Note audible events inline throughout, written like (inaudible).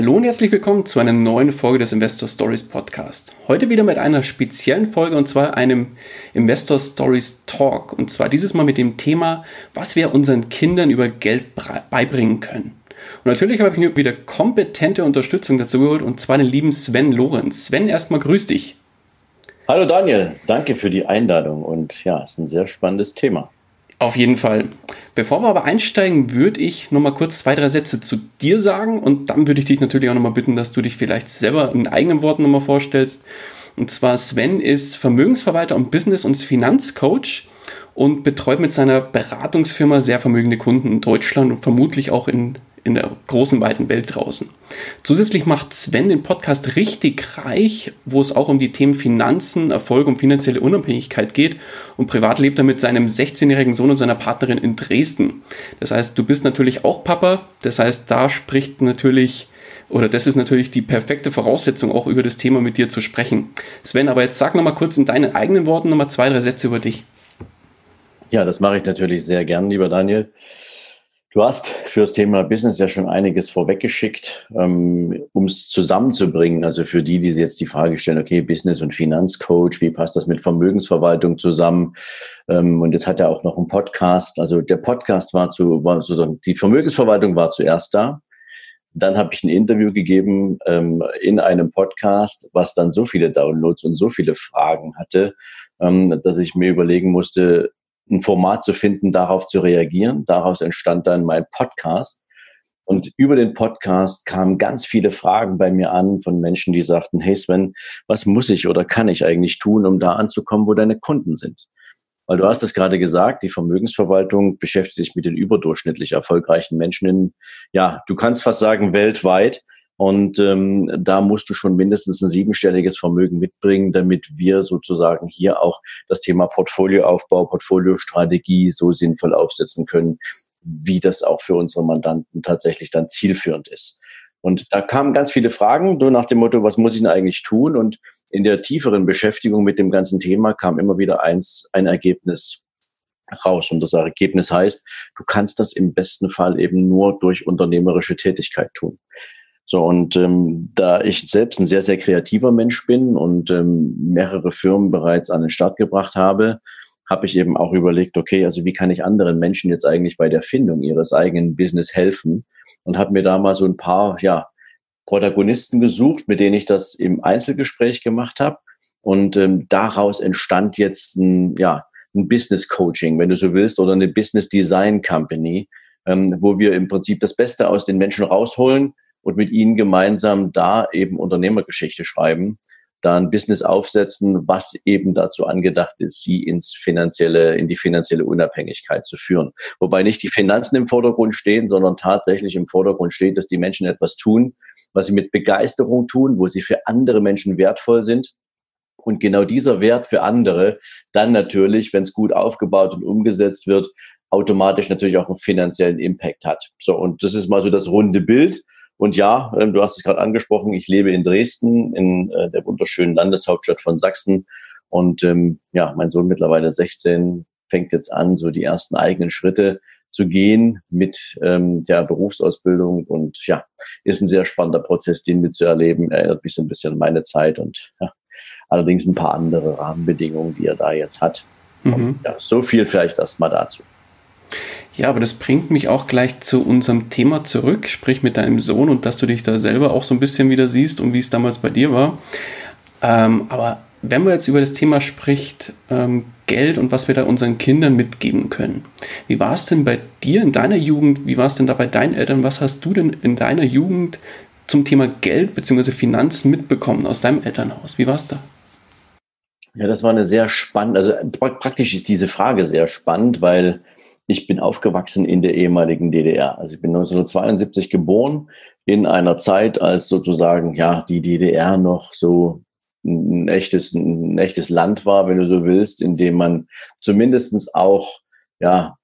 Hallo und herzlich willkommen zu einer neuen Folge des Investor Stories Podcast. Heute wieder mit einer speziellen Folge und zwar einem Investor Stories Talk. Und zwar dieses Mal mit dem Thema, was wir unseren Kindern über Geld beibringen können. Und natürlich habe ich mir wieder kompetente Unterstützung dazu geholt und zwar den lieben Sven Lorenz. Sven, erstmal grüß dich. Hallo Daniel, danke für die Einladung und ja, es ist ein sehr spannendes Thema. Auf jeden Fall. Bevor wir aber einsteigen, würde ich noch mal kurz zwei, drei Sätze zu dir sagen und dann würde ich dich natürlich auch noch mal bitten, dass du dich vielleicht selber in eigenen Worten noch mal vorstellst. Und zwar Sven ist Vermögensverwalter und Business- und Finanzcoach und betreut mit seiner Beratungsfirma sehr vermögende Kunden in Deutschland und vermutlich auch in in der großen, weiten Welt draußen. Zusätzlich macht Sven den Podcast richtig reich, wo es auch um die Themen Finanzen, Erfolg und finanzielle Unabhängigkeit geht. Und privat lebt er mit seinem 16-jährigen Sohn und seiner Partnerin in Dresden. Das heißt, du bist natürlich auch Papa. Das heißt, da spricht natürlich, oder das ist natürlich die perfekte Voraussetzung, auch über das Thema mit dir zu sprechen. Sven, aber jetzt sag nochmal kurz in deinen eigenen Worten nochmal zwei, drei Sätze über dich. Ja, das mache ich natürlich sehr gern, lieber Daniel. Du hast für das Thema Business ja schon einiges vorweggeschickt, ähm, um es zusammenzubringen. Also für die, die jetzt die Frage stellen, okay, Business und Finanzcoach, wie passt das mit Vermögensverwaltung zusammen? Ähm, und jetzt hat er auch noch einen Podcast. Also der Podcast war zu, war sozusagen, die Vermögensverwaltung war zuerst da. Dann habe ich ein Interview gegeben ähm, in einem Podcast, was dann so viele Downloads und so viele Fragen hatte, ähm, dass ich mir überlegen musste, ein Format zu finden, darauf zu reagieren. Daraus entstand dann mein Podcast. Und über den Podcast kamen ganz viele Fragen bei mir an von Menschen, die sagten, hey Sven, was muss ich oder kann ich eigentlich tun, um da anzukommen, wo deine Kunden sind? Weil du hast es gerade gesagt, die Vermögensverwaltung beschäftigt sich mit den überdurchschnittlich erfolgreichen Menschen in, ja, du kannst fast sagen, weltweit. Und ähm, da musst du schon mindestens ein siebenstelliges Vermögen mitbringen, damit wir sozusagen hier auch das Thema Portfolioaufbau, Portfoliostrategie so sinnvoll aufsetzen können, wie das auch für unsere Mandanten tatsächlich dann zielführend ist. Und da kamen ganz viele Fragen, so nach dem Motto, was muss ich denn eigentlich tun? Und in der tieferen Beschäftigung mit dem ganzen Thema kam immer wieder eins, ein Ergebnis raus. Und das Ergebnis heißt, du kannst das im besten Fall eben nur durch unternehmerische Tätigkeit tun. So, und ähm, da ich selbst ein sehr, sehr kreativer Mensch bin und ähm, mehrere Firmen bereits an den Start gebracht habe, habe ich eben auch überlegt, okay, also wie kann ich anderen Menschen jetzt eigentlich bei der Findung ihres eigenen Business helfen? Und habe mir da mal so ein paar, ja, Protagonisten gesucht, mit denen ich das im Einzelgespräch gemacht habe. Und ähm, daraus entstand jetzt ein, ja, ein Business Coaching, wenn du so willst, oder eine Business Design Company, ähm, wo wir im Prinzip das Beste aus den Menschen rausholen, und mit ihnen gemeinsam da eben Unternehmergeschichte schreiben, da ein Business aufsetzen, was eben dazu angedacht ist, sie ins finanzielle, in die finanzielle Unabhängigkeit zu führen. Wobei nicht die Finanzen im Vordergrund stehen, sondern tatsächlich im Vordergrund steht, dass die Menschen etwas tun, was sie mit Begeisterung tun, wo sie für andere Menschen wertvoll sind. Und genau dieser Wert für andere dann natürlich, wenn es gut aufgebaut und umgesetzt wird, automatisch natürlich auch einen finanziellen Impact hat. So, und das ist mal so das runde Bild. Und ja, ähm, du hast es gerade angesprochen, ich lebe in Dresden, in äh, der wunderschönen Landeshauptstadt von Sachsen. Und ähm, ja, mein Sohn mittlerweile 16 fängt jetzt an, so die ersten eigenen Schritte zu gehen mit ähm, der Berufsausbildung. Und ja, ist ein sehr spannender Prozess, den wir zu erleben. Erinnert mich so ein bisschen an meine Zeit und ja, allerdings ein paar andere Rahmenbedingungen, die er da jetzt hat. Mhm. Und, ja, so viel vielleicht erstmal dazu. Ja, aber das bringt mich auch gleich zu unserem Thema zurück, sprich mit deinem Sohn und dass du dich da selber auch so ein bisschen wieder siehst und wie es damals bei dir war. Ähm, aber wenn man jetzt über das Thema spricht, ähm, Geld und was wir da unseren Kindern mitgeben können. Wie war es denn bei dir in deiner Jugend? Wie war es denn da bei deinen Eltern? Was hast du denn in deiner Jugend zum Thema Geld bzw. Finanzen mitbekommen aus deinem Elternhaus? Wie war es da? Ja, das war eine sehr spannende, also praktisch ist diese Frage sehr spannend, weil ich bin aufgewachsen in der ehemaligen DDR. Also ich bin 1972 geboren in einer Zeit, als sozusagen ja die DDR noch so ein echtes, ein echtes Land war, wenn du so willst, in dem man zumindestens auch ja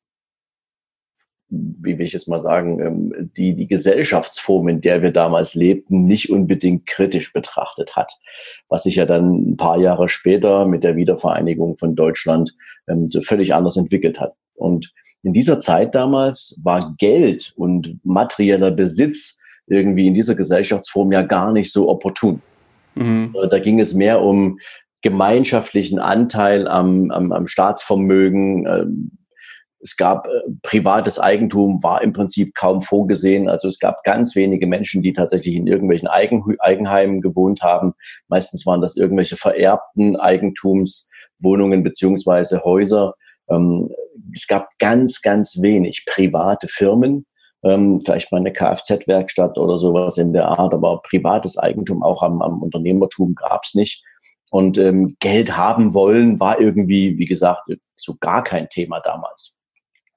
wie will ich jetzt mal sagen, ähm, die, die Gesellschaftsform, in der wir damals lebten, nicht unbedingt kritisch betrachtet hat. Was sich ja dann ein paar Jahre später mit der Wiedervereinigung von Deutschland ähm, so völlig anders entwickelt hat. Und in dieser Zeit damals war Geld und materieller Besitz irgendwie in dieser Gesellschaftsform ja gar nicht so opportun. Mhm. Äh, da ging es mehr um gemeinschaftlichen Anteil am, am, am Staatsvermögen, ähm, es gab äh, privates Eigentum, war im Prinzip kaum vorgesehen. Also es gab ganz wenige Menschen, die tatsächlich in irgendwelchen Eigen, Eigenheimen gewohnt haben. Meistens waren das irgendwelche vererbten Eigentumswohnungen beziehungsweise Häuser. Ähm, es gab ganz, ganz wenig private Firmen, ähm, vielleicht mal eine Kfz-Werkstatt oder sowas in der Art, aber privates Eigentum auch am, am Unternehmertum gab es nicht. Und ähm, Geld haben wollen war irgendwie, wie gesagt, so gar kein Thema damals.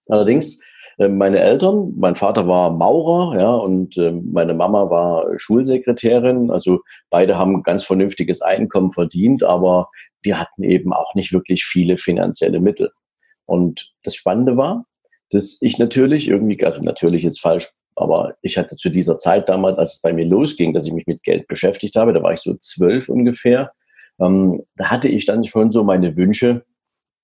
Allerdings, ähm, meine Eltern, mein Vater war Maurer, ja, und ähm, meine Mama war Schulsekretärin. Also beide haben ganz vernünftiges Einkommen verdient, aber wir hatten eben auch nicht wirklich viele finanzielle Mittel. Und das Spannende war, dass ich natürlich irgendwie, also natürlich jetzt falsch, aber ich hatte zu dieser Zeit damals, als es bei mir losging, dass ich mich mit Geld beschäftigt habe, da war ich so zwölf ungefähr, ähm, da hatte ich dann schon so meine Wünsche,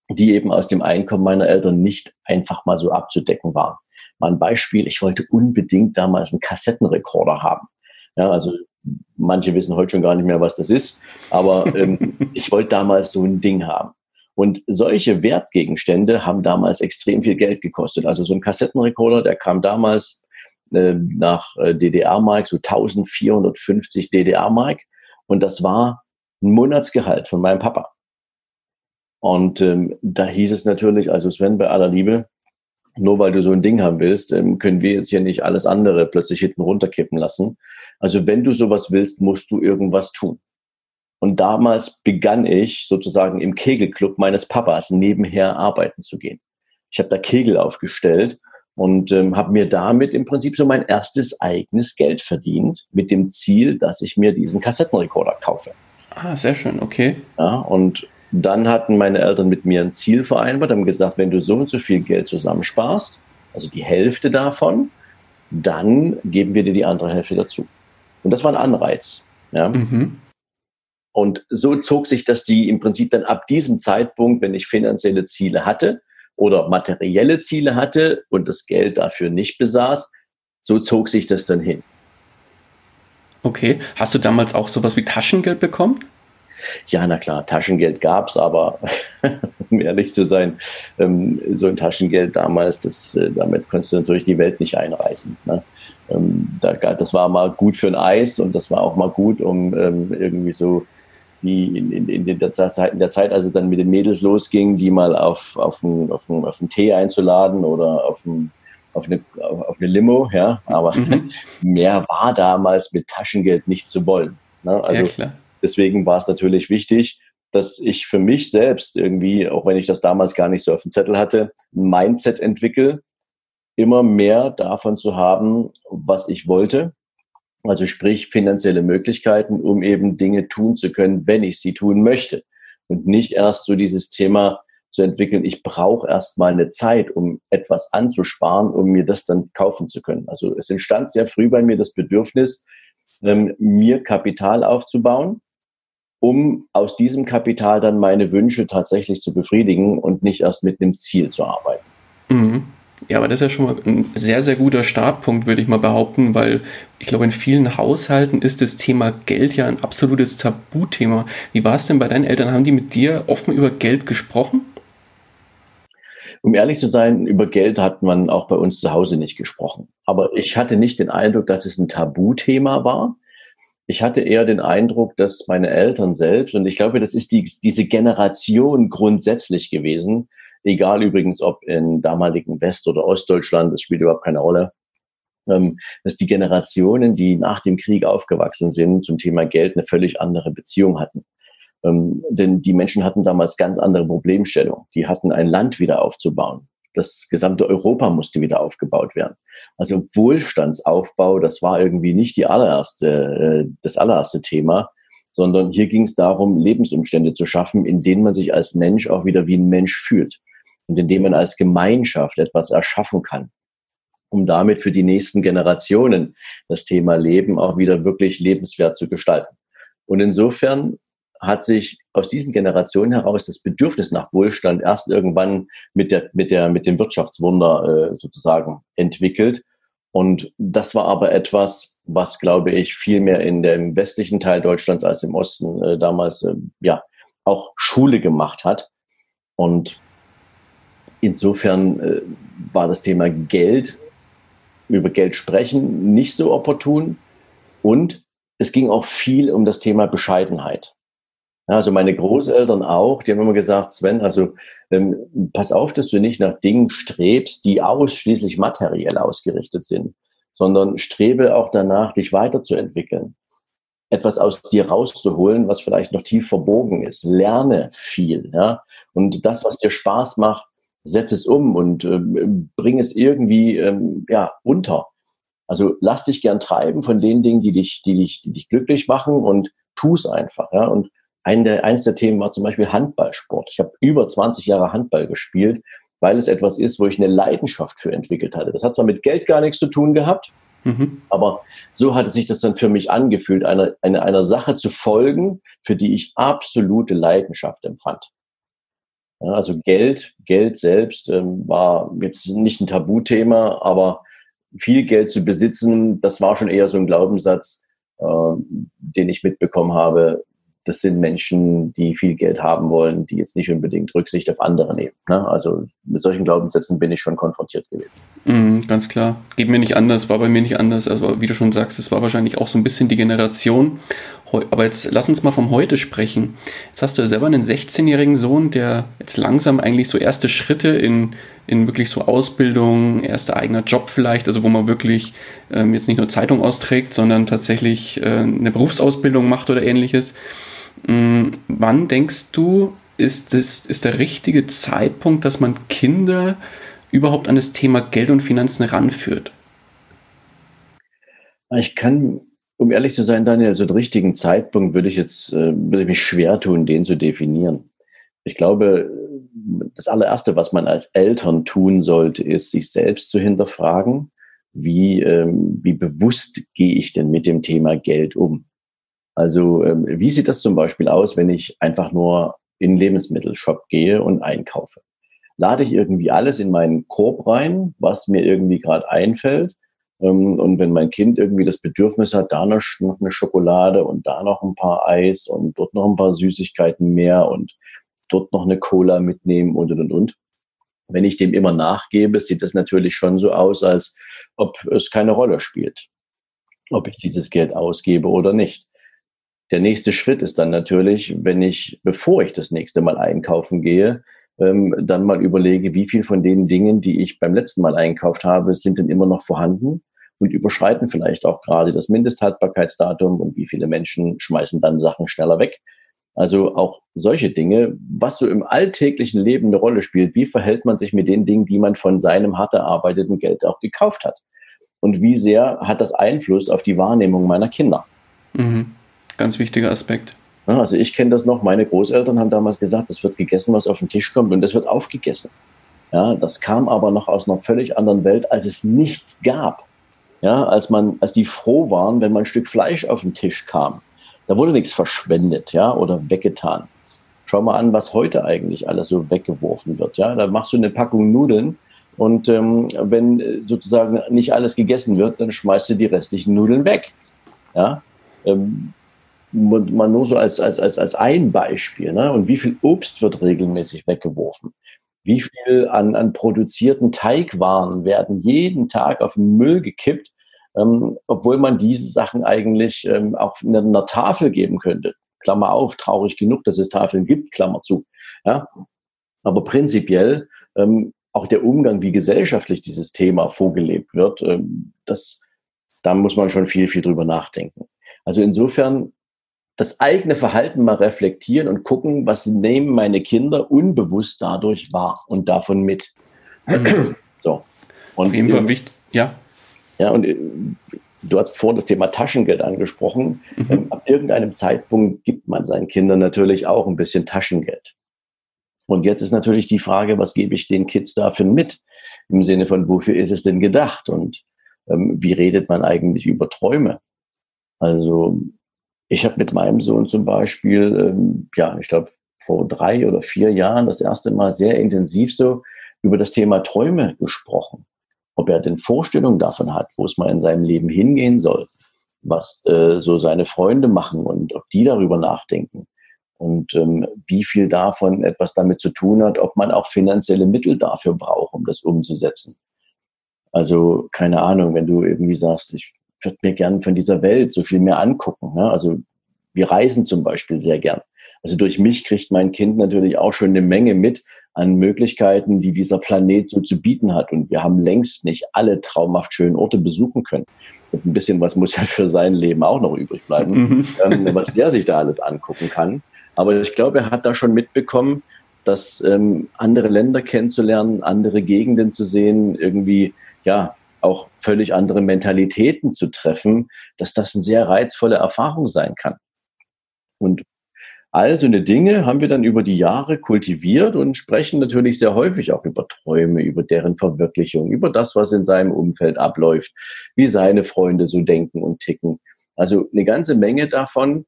die eben aus dem Einkommen meiner Eltern nicht einfach mal so abzudecken waren. Mal ein Beispiel, ich wollte unbedingt damals einen Kassettenrekorder haben. Ja, also manche wissen heute schon gar nicht mehr, was das ist, aber ähm, (laughs) ich wollte damals so ein Ding haben. Und solche Wertgegenstände haben damals extrem viel Geld gekostet. Also so ein Kassettenrekorder, der kam damals äh, nach äh, DDR-Mark, so 1450 DDR-Mark. Und das war ein Monatsgehalt von meinem Papa. Und ähm, da hieß es natürlich, also Sven, bei aller Liebe, nur weil du so ein Ding haben willst, ähm, können wir jetzt hier nicht alles andere plötzlich hinten runterkippen lassen. Also wenn du sowas willst, musst du irgendwas tun. Und damals begann ich sozusagen im Kegelclub meines Papas nebenher arbeiten zu gehen. Ich habe da Kegel aufgestellt und ähm, habe mir damit im Prinzip so mein erstes eigenes Geld verdient, mit dem Ziel, dass ich mir diesen Kassettenrekorder kaufe. Ah, sehr schön, okay. Ja, und dann hatten meine Eltern mit mir ein Ziel vereinbart, haben gesagt, wenn du so und so viel Geld zusammensparst, also die Hälfte davon, dann geben wir dir die andere Hälfte dazu. Und das war ein Anreiz. Ja? Mhm. Und so zog sich das die im Prinzip dann ab diesem Zeitpunkt, wenn ich finanzielle Ziele hatte oder materielle Ziele hatte und das Geld dafür nicht besaß, so zog sich das dann hin. Okay. Hast du damals auch sowas wie Taschengeld bekommen? Ja, na klar, Taschengeld gab's, aber (laughs) um ehrlich zu sein, ähm, so ein Taschengeld damals, das, äh, damit konntest du natürlich die Welt nicht einreißen. Ne? Ähm, da, das war mal gut für ein Eis und das war auch mal gut, um ähm, irgendwie so die in, in, in der Zeit, in der Zeit, als es dann mit den Mädels losging, die mal auf, auf, einen, auf, einen, auf einen Tee einzuladen oder auf, einen, auf, eine, auf eine Limo, ja, aber mhm. (laughs) mehr war damals mit Taschengeld nicht zu wollen. Ne? Also ja, Deswegen war es natürlich wichtig, dass ich für mich selbst irgendwie, auch wenn ich das damals gar nicht so auf dem Zettel hatte, ein Mindset entwickle, immer mehr davon zu haben, was ich wollte. Also sprich finanzielle Möglichkeiten, um eben Dinge tun zu können, wenn ich sie tun möchte. Und nicht erst so dieses Thema zu entwickeln, ich brauche erst mal eine Zeit, um etwas anzusparen, um mir das dann kaufen zu können. Also es entstand sehr früh bei mir das Bedürfnis, ähm, mir Kapital aufzubauen, um aus diesem Kapital dann meine Wünsche tatsächlich zu befriedigen und nicht erst mit einem Ziel zu arbeiten. Mhm. Ja, aber das ist ja schon mal ein sehr, sehr guter Startpunkt, würde ich mal behaupten, weil ich glaube, in vielen Haushalten ist das Thema Geld ja ein absolutes Tabuthema. Wie war es denn bei deinen Eltern? Haben die mit dir offen über Geld gesprochen? Um ehrlich zu sein, über Geld hat man auch bei uns zu Hause nicht gesprochen. Aber ich hatte nicht den Eindruck, dass es ein Tabuthema war ich hatte eher den Eindruck, dass meine Eltern selbst, und ich glaube, das ist die, diese Generation grundsätzlich gewesen, egal übrigens ob in damaligen West- oder Ostdeutschland, das spielt überhaupt keine Rolle, ähm, dass die Generationen, die nach dem Krieg aufgewachsen sind, zum Thema Geld eine völlig andere Beziehung hatten. Ähm, denn die Menschen hatten damals ganz andere Problemstellungen. Die hatten ein Land wieder aufzubauen. das gesamte Europa musste wieder aufgebaut werden. Also Wohlstandsaufbau, das war irgendwie nicht die allererste, äh, das allererste Thema, sondern hier ging es darum, Lebensumstände zu schaffen, in denen man sich als Mensch auch wieder wie ein Mensch fühlt und in denen man als Gemeinschaft etwas erschaffen kann, um damit für die nächsten Generationen das Thema Leben auch wieder wirklich lebenswert zu gestalten. Und insofern hat sich aus diesen Generationen heraus das Bedürfnis nach Wohlstand erst irgendwann mit der mit der mit dem Wirtschaftswunder äh, sozusagen entwickelt und das war aber etwas was glaube ich viel mehr in dem westlichen Teil Deutschlands als im Osten äh, damals äh, ja auch Schule gemacht hat und insofern äh, war das Thema Geld über Geld sprechen nicht so opportun und es ging auch viel um das Thema Bescheidenheit. Also meine Großeltern auch, die haben immer gesagt, Sven, also ähm, pass auf, dass du nicht nach Dingen strebst, die ausschließlich materiell ausgerichtet sind, sondern strebe auch danach, dich weiterzuentwickeln, etwas aus dir rauszuholen, was vielleicht noch tief verbogen ist. Lerne viel, ja. Und das, was dir Spaß macht, setz es um und ähm, bring es irgendwie ähm, ja unter. Also lass dich gern treiben von den Dingen, die dich, die dich, die dich glücklich machen und tu es einfach, ja. Und ein der, eines der Themen war zum Beispiel Handballsport. Ich habe über 20 Jahre Handball gespielt, weil es etwas ist, wo ich eine Leidenschaft für entwickelt hatte. Das hat zwar mit Geld gar nichts zu tun gehabt, mhm. aber so hatte sich das dann für mich angefühlt, einer, einer, einer Sache zu folgen, für die ich absolute Leidenschaft empfand. Ja, also Geld, Geld selbst ähm, war jetzt nicht ein Tabuthema, aber viel Geld zu besitzen, das war schon eher so ein Glaubenssatz, äh, den ich mitbekommen habe, das sind Menschen, die viel Geld haben wollen, die jetzt nicht unbedingt Rücksicht auf andere nehmen. Ne? Also mit solchen Glaubenssätzen bin ich schon konfrontiert gewesen. Mm, ganz klar. Geht mir nicht anders, war bei mir nicht anders. Also wie du schon sagst, es war wahrscheinlich auch so ein bisschen die Generation. Aber jetzt lass uns mal vom Heute sprechen. Jetzt hast du ja selber einen 16-jährigen Sohn, der jetzt langsam eigentlich so erste Schritte in, in wirklich so Ausbildung, erster eigener Job vielleicht, also wo man wirklich ähm, jetzt nicht nur Zeitung austrägt, sondern tatsächlich äh, eine Berufsausbildung macht oder ähnliches. Mm, wann denkst du, ist, das, ist der richtige Zeitpunkt, dass man Kinder überhaupt an das Thema Geld und Finanzen ranführt? Ich kann, um ehrlich zu sein, Daniel, so den richtigen Zeitpunkt würde ich jetzt, äh, würde ich mich schwer tun, den zu definieren. Ich glaube, das allererste, was man als Eltern tun sollte, ist, sich selbst zu hinterfragen, wie, ähm, wie bewusst gehe ich denn mit dem Thema Geld um? Also ähm, wie sieht das zum Beispiel aus, wenn ich einfach nur in den Lebensmittelshop gehe und einkaufe? Lade ich irgendwie alles in meinen Korb rein, was mir irgendwie gerade einfällt? Ähm, und wenn mein Kind irgendwie das Bedürfnis hat, da noch eine Schokolade und da noch ein paar Eis und dort noch ein paar Süßigkeiten mehr und dort noch eine Cola mitnehmen und und und und. Wenn ich dem immer nachgebe, sieht das natürlich schon so aus, als ob es keine Rolle spielt, ob ich dieses Geld ausgebe oder nicht. Der nächste Schritt ist dann natürlich, wenn ich, bevor ich das nächste Mal einkaufen gehe, ähm, dann mal überlege, wie viel von den Dingen, die ich beim letzten Mal einkauft habe, sind denn immer noch vorhanden und überschreiten vielleicht auch gerade das Mindesthaltbarkeitsdatum und wie viele Menschen schmeißen dann Sachen schneller weg. Also auch solche Dinge, was so im alltäglichen Leben eine Rolle spielt. Wie verhält man sich mit den Dingen, die man von seinem hart erarbeiteten Geld auch gekauft hat? Und wie sehr hat das Einfluss auf die Wahrnehmung meiner Kinder? Mhm. Ganz wichtiger Aspekt. Also ich kenne das noch, meine Großeltern haben damals gesagt, es wird gegessen, was auf den Tisch kommt und das wird aufgegessen. Ja, das kam aber noch aus einer völlig anderen Welt, als es nichts gab. Ja, als man, als die froh waren, wenn mal ein Stück Fleisch auf den Tisch kam. Da wurde nichts verschwendet, ja, oder weggetan. Schau mal an, was heute eigentlich alles so weggeworfen wird. Ja, da machst du eine Packung Nudeln und ähm, wenn sozusagen nicht alles gegessen wird, dann schmeißt du die restlichen Nudeln weg. Ja, ähm, mal nur so als, als, als, als ein Beispiel. Ne? Und wie viel Obst wird regelmäßig weggeworfen? Wie viel an, an produzierten Teigwaren werden jeden Tag auf den Müll gekippt, ähm, obwohl man diese Sachen eigentlich ähm, auch in einer Tafel geben könnte. Klammer auf, traurig genug, dass es Tafeln gibt, Klammer zu. Ja? Aber prinzipiell ähm, auch der Umgang, wie gesellschaftlich dieses Thema vorgelebt wird, ähm, das, da muss man schon viel, viel drüber nachdenken. Also insofern das eigene Verhalten mal reflektieren und gucken, was nehmen meine Kinder unbewusst dadurch wahr und davon mit. Mhm. (clears throat) So. Und Auf jeden Fall wichtig, ja. Ja, und äh, du hast vorhin das Thema Taschengeld angesprochen. Mhm. Ähm, ab irgendeinem Zeitpunkt gibt man seinen Kindern natürlich auch ein bisschen Taschengeld. Und jetzt ist natürlich die Frage, was gebe ich den Kids dafür mit? Im Sinne von, wofür ist es denn gedacht? Und ähm, wie redet man eigentlich über Träume? Also ich habe mit meinem Sohn zum Beispiel, ähm, ja, ich glaube, vor drei oder vier Jahren das erste Mal sehr intensiv so über das Thema Träume gesprochen. Ob er denn Vorstellungen davon hat, wo es mal in seinem Leben hingehen soll, was äh, so seine Freunde machen und ob die darüber nachdenken und ähm, wie viel davon etwas damit zu tun hat, ob man auch finanzielle Mittel dafür braucht, um das umzusetzen. Also keine Ahnung, wenn du irgendwie sagst, ich würde mir gern von dieser Welt so viel mehr angucken. Ne? Also wir reisen zum Beispiel sehr gern. Also durch mich kriegt mein Kind natürlich auch schon eine Menge mit an Möglichkeiten, die dieser Planet so zu bieten hat. Und wir haben längst nicht alle traumhaft schönen Orte besuchen können. Und ein bisschen was muss ja für sein Leben auch noch übrig bleiben, mhm. ähm, was der sich da alles angucken kann. Aber ich glaube, er hat da schon mitbekommen, dass ähm, andere Länder kennenzulernen, andere Gegenden zu sehen, irgendwie ja auch völlig andere Mentalitäten zu treffen, dass das eine sehr reizvolle Erfahrung sein kann. Und all so eine Dinge haben wir dann über die Jahre kultiviert und sprechen natürlich sehr häufig auch über Träume, über deren Verwirklichung, über das, was in seinem Umfeld abläuft, wie seine Freunde so denken und ticken. Also eine ganze Menge davon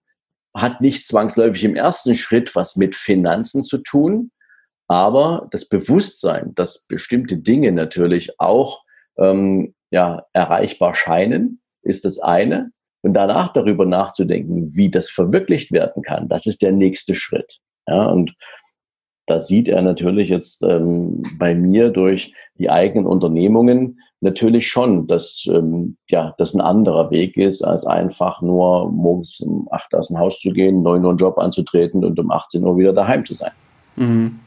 hat nicht zwangsläufig im ersten Schritt was mit Finanzen zu tun, aber das Bewusstsein, dass bestimmte Dinge natürlich auch ähm, ja, erreichbar scheinen, ist das eine. Und danach darüber nachzudenken, wie das verwirklicht werden kann, das ist der nächste Schritt. Ja, und da sieht er natürlich jetzt ähm, bei mir durch die eigenen Unternehmungen natürlich schon, dass ähm, ja das ein anderer Weg ist, als einfach nur morgens um acht aus dem Haus zu gehen, neun Uhr einen Job anzutreten und um 18 Uhr wieder daheim zu sein. Mhm.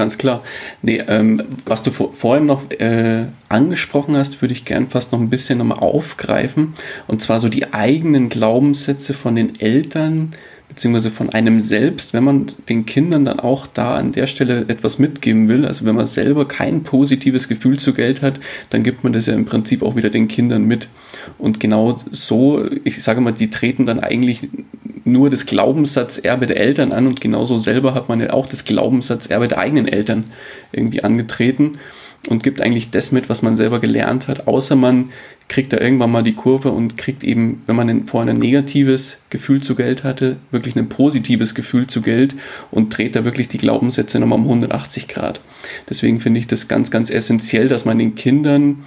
Ganz klar. Nee, ähm, was du vor, vorhin noch äh, angesprochen hast, würde ich gern fast noch ein bisschen nochmal aufgreifen. Und zwar so die eigenen Glaubenssätze von den Eltern, beziehungsweise von einem selbst, wenn man den Kindern dann auch da an der Stelle etwas mitgeben will, also wenn man selber kein positives Gefühl zu Geld hat, dann gibt man das ja im Prinzip auch wieder den Kindern mit. Und genau so, ich sage mal, die treten dann eigentlich nur das Glaubenssatzerbe der Eltern an und genauso selber hat man ja auch das Glaubenssatzerbe der eigenen Eltern irgendwie angetreten und gibt eigentlich das mit, was man selber gelernt hat, außer man kriegt da irgendwann mal die Kurve und kriegt eben, wenn man vorher ein negatives Gefühl zu Geld hatte, wirklich ein positives Gefühl zu Geld und dreht da wirklich die Glaubenssätze nochmal um 180 Grad. Deswegen finde ich das ganz, ganz essentiell, dass man den Kindern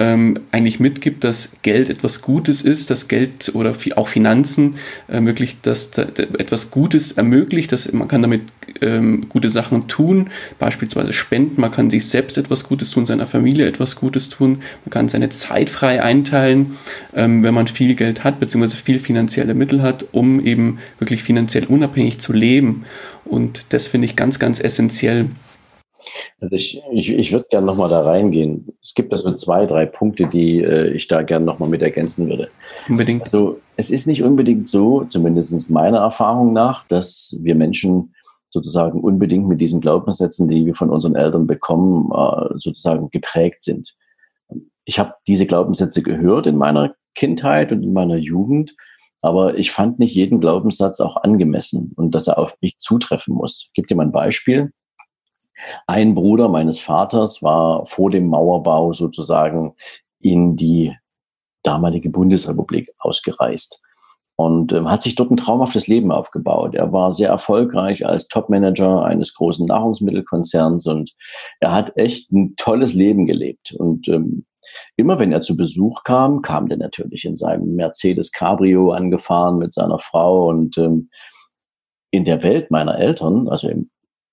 ähm, eigentlich mitgibt, dass Geld etwas Gutes ist, dass Geld oder auch Finanzen ermöglicht, dass da, etwas Gutes ermöglicht, dass man kann damit ähm, gute Sachen tun, beispielsweise spenden, man kann sich selbst etwas Gutes tun, seiner Familie etwas Gutes tun, man kann seine Zeit frei einteilen, ähm, wenn man viel Geld hat, beziehungsweise viel finanzielle Mittel hat, um eben wirklich finanziell unabhängig zu leben. Und das finde ich ganz, ganz essentiell. Also ich, ich, ich würde gerne nochmal da reingehen. Es gibt also zwei, drei Punkte, die äh, ich da gerne nochmal mit ergänzen würde. Unbedingt. Also es ist nicht unbedingt so, zumindest meiner Erfahrung nach, dass wir Menschen sozusagen unbedingt mit diesen Glaubenssätzen, die wir von unseren Eltern bekommen, äh, sozusagen geprägt sind. Ich habe diese Glaubenssätze gehört in meiner Kindheit und in meiner Jugend, aber ich fand nicht jeden Glaubenssatz auch angemessen und dass er auf mich zutreffen muss. Ich gebe dir mal ein Beispiel. Ein Bruder meines Vaters war vor dem Mauerbau sozusagen in die damalige Bundesrepublik ausgereist und äh, hat sich dort ein traumhaftes Leben aufgebaut. Er war sehr erfolgreich als Topmanager eines großen Nahrungsmittelkonzerns und er hat echt ein tolles Leben gelebt. Und ähm, immer wenn er zu Besuch kam, kam der natürlich in seinem Mercedes Cabrio angefahren mit seiner Frau und ähm, in der Welt meiner Eltern, also im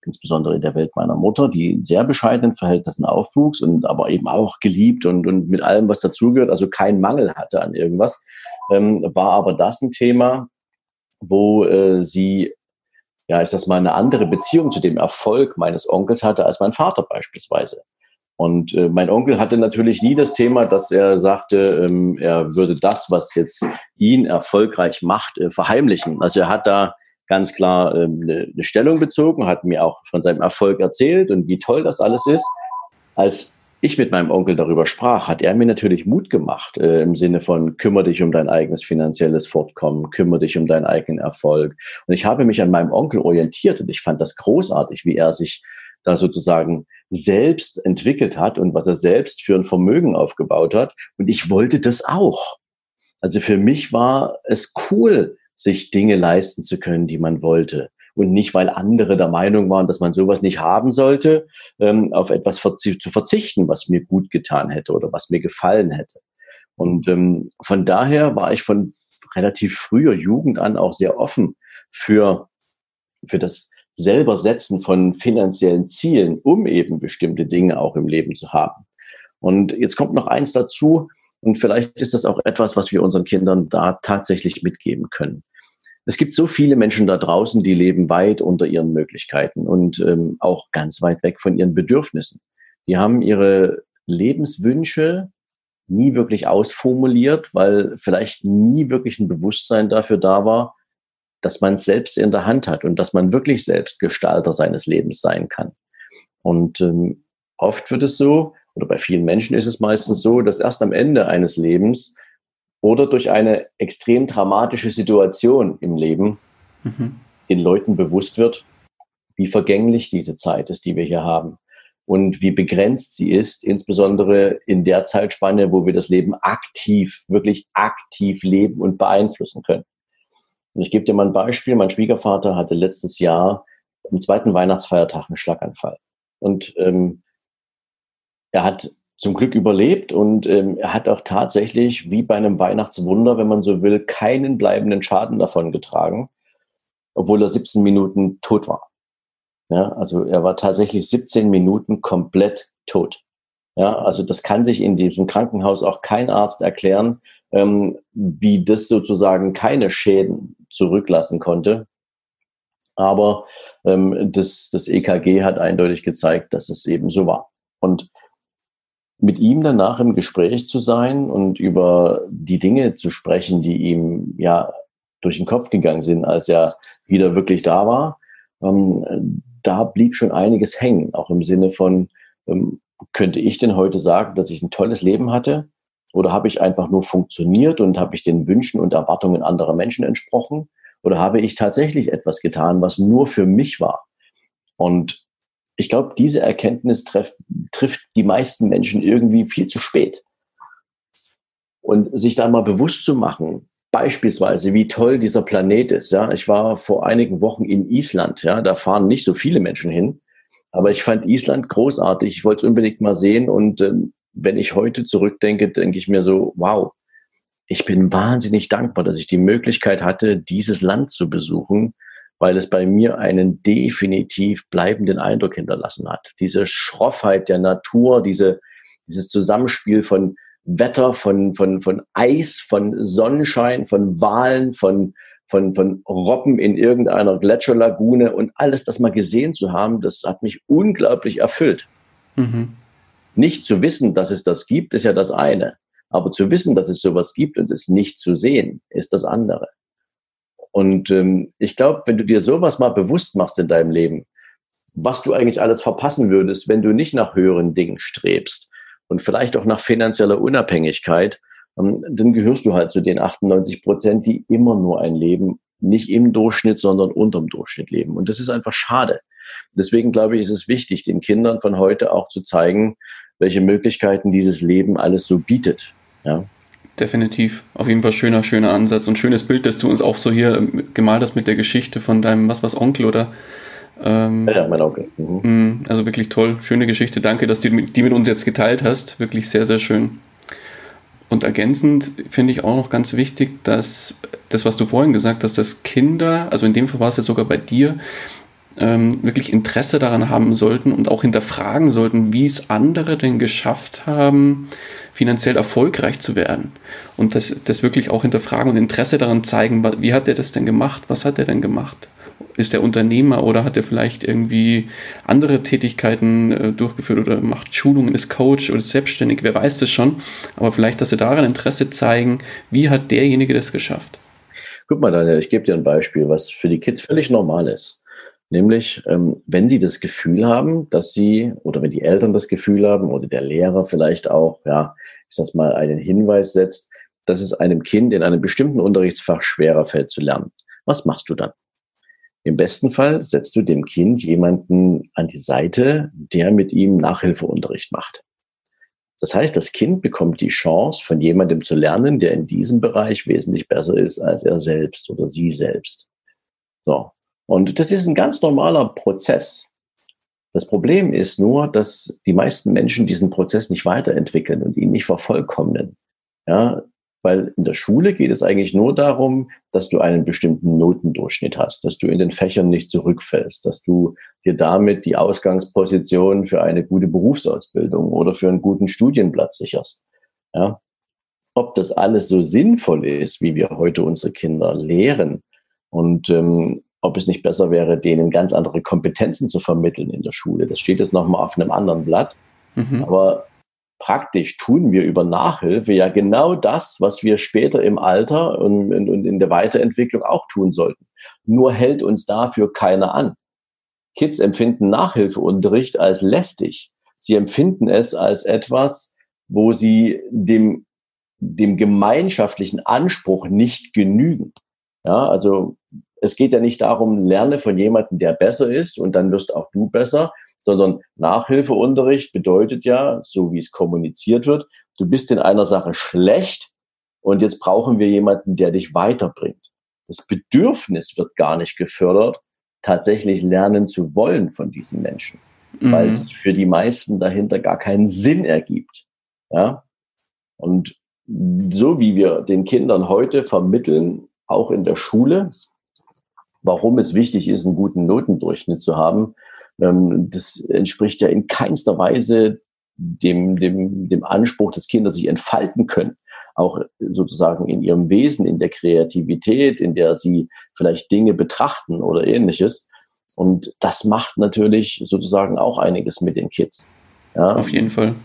insbesondere in der Welt meiner Mutter, die in sehr bescheidenen Verhältnissen aufwuchs und aber eben auch geliebt und, und mit allem, was dazugehört, also keinen Mangel hatte an irgendwas, ähm, war aber das ein Thema, wo äh, sie, ja, ist das mal eine andere Beziehung zu dem Erfolg meines Onkels hatte als mein Vater beispielsweise. Und äh, mein Onkel hatte natürlich nie das Thema, dass er sagte, ähm, er würde das, was jetzt ihn erfolgreich macht, äh, verheimlichen. Also er hat da ganz klar ähm, eine, eine Stellung bezogen, hat mir auch von seinem Erfolg erzählt und wie toll das alles ist. als ich mit meinem Onkel darüber sprach, hat er mir natürlich Mut gemacht äh, im Sinne von kümmere dich um dein eigenes finanzielles Fortkommen, kümmere dich um deinen eigenen Erfolg. Und ich habe mich an meinem Onkel orientiert und ich fand das großartig, wie er sich da sozusagen selbst entwickelt hat und was er selbst für ein Vermögen aufgebaut hat. Und ich wollte das auch. Also für mich war es cool, sich Dinge leisten zu können, die man wollte und nicht, weil andere der Meinung waren, dass man sowas nicht haben sollte, ähm, auf etwas zu verzichten, was mir gut getan hätte oder was mir gefallen hätte. Und ähm, von daher war ich von relativ früher Jugend an auch sehr offen für, für das selber Setzen von finanziellen Zielen, um eben bestimmte Dinge auch im Leben zu haben. Und jetzt kommt noch eins dazu, und vielleicht ist das auch etwas, was wir unseren Kindern da tatsächlich mitgeben können. Es gibt so viele Menschen da draußen, die leben weit unter ihren Möglichkeiten und ähm, auch ganz weit weg von ihren Bedürfnissen. Die haben ihre Lebenswünsche nie wirklich ausformuliert, weil vielleicht nie wirklich ein Bewusstsein dafür da war, dass man es selbst in der Hand hat und dass man wirklich selbst Gestalter seines Lebens sein kann. Und ähm, oft wird es so, oder bei vielen Menschen ist es meistens so, dass erst am Ende eines Lebens oder durch eine extrem dramatische Situation im Leben mhm. den Leuten bewusst wird, wie vergänglich diese Zeit ist, die wir hier haben und wie begrenzt sie ist, insbesondere in der Zeitspanne, wo wir das Leben aktiv, wirklich aktiv leben und beeinflussen können. Und ich gebe dir mal ein Beispiel. Mein Schwiegervater hatte letztes Jahr am zweiten Weihnachtsfeiertag einen Schlaganfall. Und ähm, er hat zum Glück überlebt und ähm, er hat auch tatsächlich, wie bei einem Weihnachtswunder, wenn man so will, keinen bleibenden Schaden davon getragen, obwohl er 17 Minuten tot war. Ja, also er war tatsächlich 17 Minuten komplett tot. Ja, also das kann sich in diesem Krankenhaus auch kein Arzt erklären, ähm, wie das sozusagen keine Schäden zurücklassen konnte. Aber ähm, das, das EKG hat eindeutig gezeigt, dass es eben so war. Und mit ihm danach im Gespräch zu sein und über die Dinge zu sprechen, die ihm ja durch den Kopf gegangen sind, als er wieder wirklich da war, ähm, da blieb schon einiges hängen, auch im Sinne von, ähm, könnte ich denn heute sagen, dass ich ein tolles Leben hatte? Oder habe ich einfach nur funktioniert und habe ich den Wünschen und Erwartungen anderer Menschen entsprochen? Oder habe ich tatsächlich etwas getan, was nur für mich war? Und ich glaube, diese Erkenntnis treff, trifft die meisten Menschen irgendwie viel zu spät. Und sich da mal bewusst zu machen, beispielsweise, wie toll dieser Planet ist. Ja, ich war vor einigen Wochen in Island. Ja, da fahren nicht so viele Menschen hin, aber ich fand Island großartig. Ich wollte es unbedingt mal sehen. Und äh, wenn ich heute zurückdenke, denke ich mir so, wow, ich bin wahnsinnig dankbar, dass ich die Möglichkeit hatte, dieses Land zu besuchen weil es bei mir einen definitiv bleibenden Eindruck hinterlassen hat. Diese Schroffheit der Natur, diese, dieses Zusammenspiel von Wetter, von, von, von Eis, von Sonnenschein, von Walen, von, von, von Robben in irgendeiner Gletscherlagune und alles das mal gesehen zu haben, das hat mich unglaublich erfüllt. Mhm. Nicht zu wissen, dass es das gibt, ist ja das eine. Aber zu wissen, dass es sowas gibt und es nicht zu sehen, ist das andere. Und ähm, ich glaube, wenn du dir sowas mal bewusst machst in deinem Leben, was du eigentlich alles verpassen würdest, wenn du nicht nach höheren Dingen strebst und vielleicht auch nach finanzieller Unabhängigkeit, ähm, dann gehörst du halt zu den 98 Prozent, die immer nur ein Leben nicht im Durchschnitt, sondern unterm Durchschnitt leben. Und das ist einfach schade. Deswegen glaube ich, ist es wichtig, den Kindern von heute auch zu zeigen, welche Möglichkeiten dieses Leben alles so bietet. Ja definitiv. Auf jeden Fall schöner, schöner Ansatz und schönes Bild, dass du uns auch so hier ähm, gemalt hast mit der Geschichte von deinem, was was Onkel oder ähm, ja, mein Onkel. Mhm. Mm, also wirklich toll, schöne Geschichte. Danke, dass du die mit uns jetzt geteilt hast. Wirklich sehr, sehr schön. Und ergänzend finde ich auch noch ganz wichtig, dass das, was du vorhin gesagt hast, dass Kinder, also in dem Fall war es jetzt sogar bei dir, ähm, wirklich Interesse daran haben sollten und auch hinterfragen sollten, wie es andere denn geschafft haben, finanziell erfolgreich zu werden. Und das, das wirklich auch hinterfragen und Interesse daran zeigen, wie hat er das denn gemacht? Was hat er denn gemacht? Ist er Unternehmer oder hat er vielleicht irgendwie andere Tätigkeiten äh, durchgeführt oder macht Schulungen, ist Coach oder ist selbstständig? Wer weiß das schon? Aber vielleicht, dass sie daran Interesse zeigen, wie hat derjenige das geschafft? Guck mal, Daniel, ich gebe dir ein Beispiel, was für die Kids völlig normal ist. Nämlich, ähm, wenn Sie das Gefühl haben, dass Sie, oder wenn die Eltern das Gefühl haben, oder der Lehrer vielleicht auch, ja, ich sag mal, einen Hinweis setzt, dass es einem Kind in einem bestimmten Unterrichtsfach schwerer fällt zu lernen. Was machst du dann? Im besten Fall setzt du dem Kind jemanden an die Seite, der mit ihm Nachhilfeunterricht macht. Das heißt, das Kind bekommt die Chance, von jemandem zu lernen, der in diesem Bereich wesentlich besser ist als er selbst oder sie selbst. So. Und das ist ein ganz normaler Prozess. Das Problem ist nur, dass die meisten Menschen diesen Prozess nicht weiterentwickeln und ihn nicht vervollkommnen. Ja, weil in der Schule geht es eigentlich nur darum, dass du einen bestimmten Notendurchschnitt hast, dass du in den Fächern nicht zurückfällst, dass du dir damit die Ausgangsposition für eine gute Berufsausbildung oder für einen guten Studienplatz sicherst. Ja? Ob das alles so sinnvoll ist, wie wir heute unsere Kinder lehren und ähm, ob es nicht besser wäre, denen ganz andere Kompetenzen zu vermitteln in der Schule. Das steht jetzt nochmal auf einem anderen Blatt. Mhm. Aber praktisch tun wir über Nachhilfe ja genau das, was wir später im Alter und, und in der Weiterentwicklung auch tun sollten. Nur hält uns dafür keiner an. Kids empfinden Nachhilfeunterricht als lästig. Sie empfinden es als etwas, wo sie dem, dem gemeinschaftlichen Anspruch nicht genügen. Ja, also es geht ja nicht darum, lerne von jemandem, der besser ist und dann wirst auch du besser, sondern Nachhilfeunterricht bedeutet ja, so wie es kommuniziert wird, du bist in einer Sache schlecht und jetzt brauchen wir jemanden, der dich weiterbringt. Das Bedürfnis wird gar nicht gefördert, tatsächlich lernen zu wollen von diesen Menschen, mhm. weil es für die meisten dahinter gar keinen Sinn ergibt. Ja? Und so wie wir den Kindern heute vermitteln, auch in der Schule, warum es wichtig ist, einen guten Notendurchschnitt zu haben, ähm, das entspricht ja in keinster Weise dem, dem, dem Anspruch, dass Kinder sich entfalten können. Auch sozusagen in ihrem Wesen, in der Kreativität, in der sie vielleicht Dinge betrachten oder ähnliches. Und das macht natürlich sozusagen auch einiges mit den Kids. Ja? Auf jeden Fall.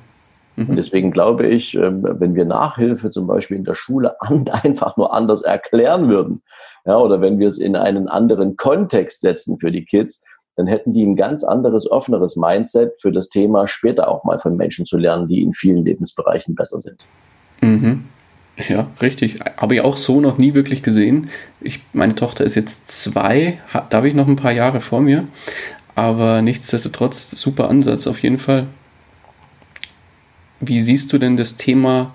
Mhm. Und deswegen glaube ich, ähm, wenn wir Nachhilfe zum Beispiel in der Schule (laughs) einfach nur anders erklären würden, ja, oder wenn wir es in einen anderen Kontext setzen für die Kids, dann hätten die ein ganz anderes, offeneres Mindset für das Thema, später auch mal von Menschen zu lernen, die in vielen Lebensbereichen besser sind. Mhm. Ja, richtig. Habe ich auch so noch nie wirklich gesehen. Ich, meine Tochter ist jetzt zwei, da habe ich noch ein paar Jahre vor mir. Aber nichtsdestotrotz, super Ansatz auf jeden Fall. Wie siehst du denn das Thema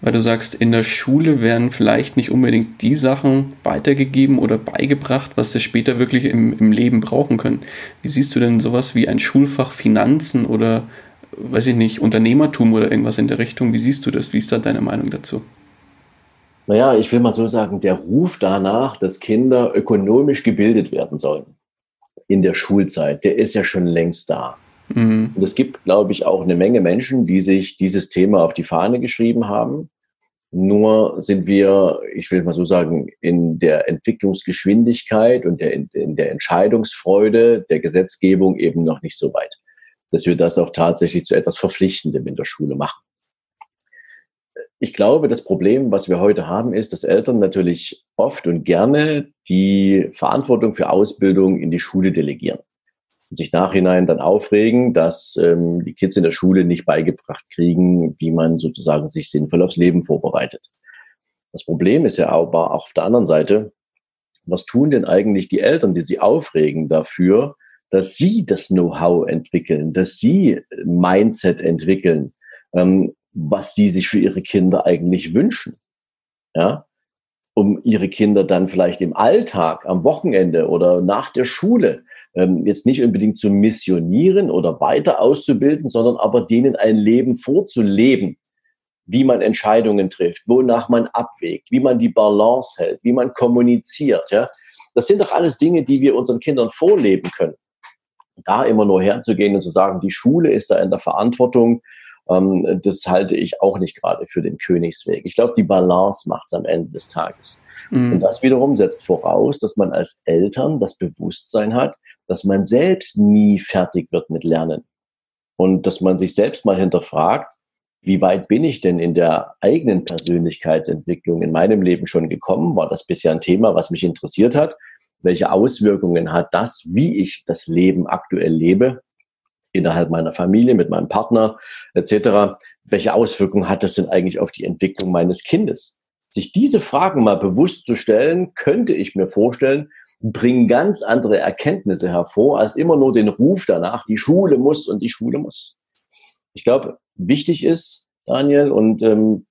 weil du sagst, in der Schule werden vielleicht nicht unbedingt die Sachen weitergegeben oder beigebracht, was sie später wirklich im, im Leben brauchen können. Wie siehst du denn sowas wie ein Schulfach Finanzen oder, weiß ich nicht, Unternehmertum oder irgendwas in der Richtung? Wie siehst du das? Wie ist da deine Meinung dazu? Naja, ich will mal so sagen, der Ruf danach, dass Kinder ökonomisch gebildet werden sollen in der Schulzeit, der ist ja schon längst da. Mhm. Und es gibt, glaube ich, auch eine Menge Menschen, die sich dieses Thema auf die Fahne geschrieben haben. Nur sind wir, ich will mal so sagen, in der Entwicklungsgeschwindigkeit und der, in der Entscheidungsfreude der Gesetzgebung eben noch nicht so weit, dass wir das auch tatsächlich zu etwas Verpflichtendem in der Schule machen. Ich glaube, das Problem, was wir heute haben, ist, dass Eltern natürlich oft und gerne die Verantwortung für Ausbildung in die Schule delegieren und sich nachhinein dann aufregen, dass ähm, die Kids in der Schule nicht beigebracht kriegen, wie man sozusagen sich sinnvoll aufs Leben vorbereitet. Das Problem ist ja aber auch auf der anderen Seite, was tun denn eigentlich die Eltern, die sich aufregen dafür, dass sie das Know-how entwickeln, dass sie Mindset entwickeln, ähm, was sie sich für ihre Kinder eigentlich wünschen. Ja, um ihre Kinder dann vielleicht im Alltag, am Wochenende oder nach der Schule ähm, jetzt nicht unbedingt zu missionieren oder weiter auszubilden, sondern aber denen ein Leben vorzuleben, wie man Entscheidungen trifft, wonach man abwägt, wie man die Balance hält, wie man kommuniziert. Ja? Das sind doch alles Dinge, die wir unseren Kindern vorleben können. Da immer nur herzugehen und zu sagen, die Schule ist da in der Verantwortung, ähm, das halte ich auch nicht gerade für den Königsweg. Ich glaube, die Balance macht es am Ende des Tages. Mhm. Und das wiederum setzt voraus, dass man als Eltern das Bewusstsein hat, dass man selbst nie fertig wird mit Lernen. Und dass man sich selbst mal hinterfragt, wie weit bin ich denn in der eigenen Persönlichkeitsentwicklung in meinem Leben schon gekommen? War das bisher ein Thema, was mich interessiert hat? welche Auswirkungen hat das, wie ich das Leben aktuell lebe, innerhalb meiner Familie, mit meinem Partner etc. Welche Auswirkungen hat das denn eigentlich auf die Entwicklung meines Kindes? Sich diese Fragen mal bewusst zu stellen, könnte ich mir vorstellen, bringen ganz andere Erkenntnisse hervor, als immer nur den Ruf danach, die Schule muss und die Schule muss. Ich glaube, wichtig ist, Daniel, und ähm,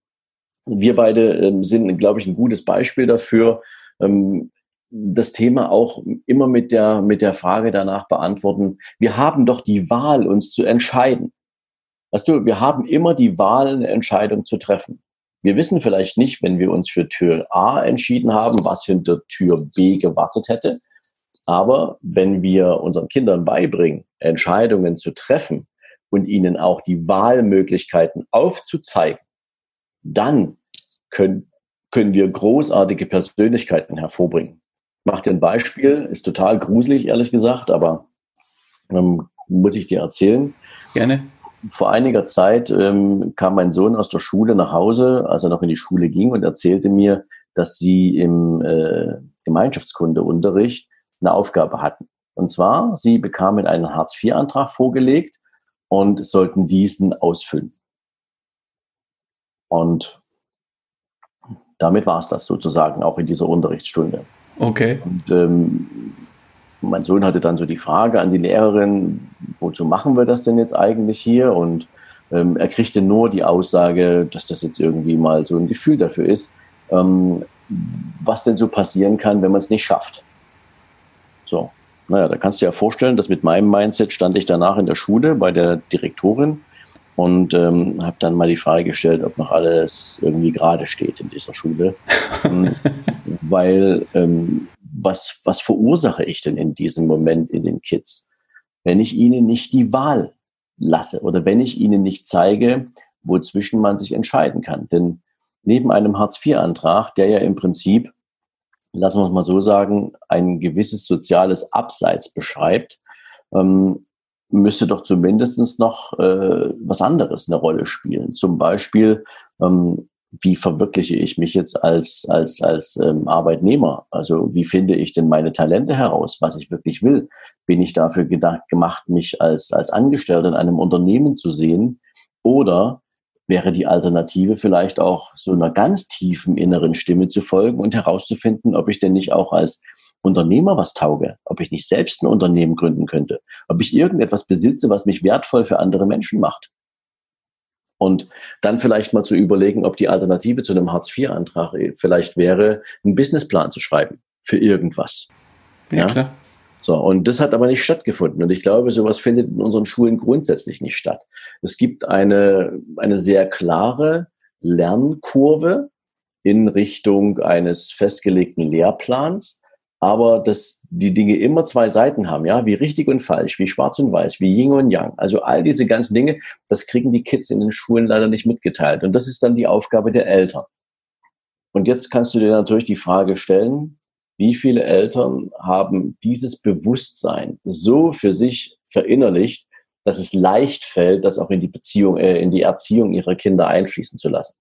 wir beide ähm, sind, glaube ich, ein gutes Beispiel dafür, ähm, das Thema auch immer mit der, mit der Frage danach beantworten, wir haben doch die Wahl, uns zu entscheiden. Weißt du, wir haben immer die Wahl, eine Entscheidung zu treffen. Wir wissen vielleicht nicht, wenn wir uns für Tür A entschieden haben, was hinter Tür B gewartet hätte. Aber wenn wir unseren Kindern beibringen, Entscheidungen zu treffen und ihnen auch die Wahlmöglichkeiten aufzuzeigen, dann können, können wir großartige Persönlichkeiten hervorbringen. Mach dir ein Beispiel, ist total gruselig, ehrlich gesagt, aber ähm, muss ich dir erzählen. Gerne. Vor einiger Zeit ähm, kam mein Sohn aus der Schule nach Hause, als er noch in die Schule ging und erzählte mir, dass sie im äh, Gemeinschaftskundeunterricht eine Aufgabe hatten. Und zwar, sie bekamen einen Hartz-IV-Antrag vorgelegt und sollten diesen ausfüllen. Und damit war es das sozusagen auch in dieser Unterrichtsstunde. Okay. Und ähm, mein Sohn hatte dann so die Frage an die Lehrerin, wozu machen wir das denn jetzt eigentlich hier? Und ähm, er kriegte nur die Aussage, dass das jetzt irgendwie mal so ein Gefühl dafür ist, ähm, was denn so passieren kann, wenn man es nicht schafft. So, naja, da kannst du dir ja vorstellen, dass mit meinem Mindset stand ich danach in der Schule bei der Direktorin und ähm, habe dann mal die Frage gestellt, ob noch alles irgendwie gerade steht in dieser Schule. Ähm, (laughs) weil ähm, was, was verursache ich denn in diesem Moment in den Kids, wenn ich ihnen nicht die Wahl lasse oder wenn ich ihnen nicht zeige, wozwischen man sich entscheiden kann. Denn neben einem Hartz-IV-Antrag, der ja im Prinzip, lassen wir es mal so sagen, ein gewisses soziales Abseits beschreibt, ähm, müsste doch zumindest noch äh, was anderes eine Rolle spielen. Zum Beispiel, ähm, wie verwirkliche ich mich jetzt als, als, als ähm, Arbeitnehmer? Also wie finde ich denn meine Talente heraus, was ich wirklich will? Bin ich dafür gedacht, gemacht, mich als, als Angestellter in einem Unternehmen zu sehen? Oder wäre die Alternative vielleicht auch so einer ganz tiefen inneren Stimme zu folgen und herauszufinden, ob ich denn nicht auch als Unternehmer was tauge, ob ich nicht selbst ein Unternehmen gründen könnte, ob ich irgendetwas besitze, was mich wertvoll für andere Menschen macht. Und dann vielleicht mal zu überlegen, ob die Alternative zu einem Hartz-IV-Antrag vielleicht wäre, einen Businessplan zu schreiben für irgendwas. Ja, ja, klar. So, und das hat aber nicht stattgefunden. Und ich glaube, sowas findet in unseren Schulen grundsätzlich nicht statt. Es gibt eine, eine sehr klare Lernkurve in Richtung eines festgelegten Lehrplans aber dass die Dinge immer zwei Seiten haben, ja, wie richtig und falsch, wie schwarz und weiß, wie Yin und Yang. Also all diese ganzen Dinge, das kriegen die Kids in den Schulen leider nicht mitgeteilt. Und das ist dann die Aufgabe der Eltern. Und jetzt kannst du dir natürlich die Frage stellen, wie viele Eltern haben dieses Bewusstsein so für sich verinnerlicht, dass es leicht fällt, das auch in die Beziehung, äh, in die Erziehung ihrer Kinder einfließen zu lassen.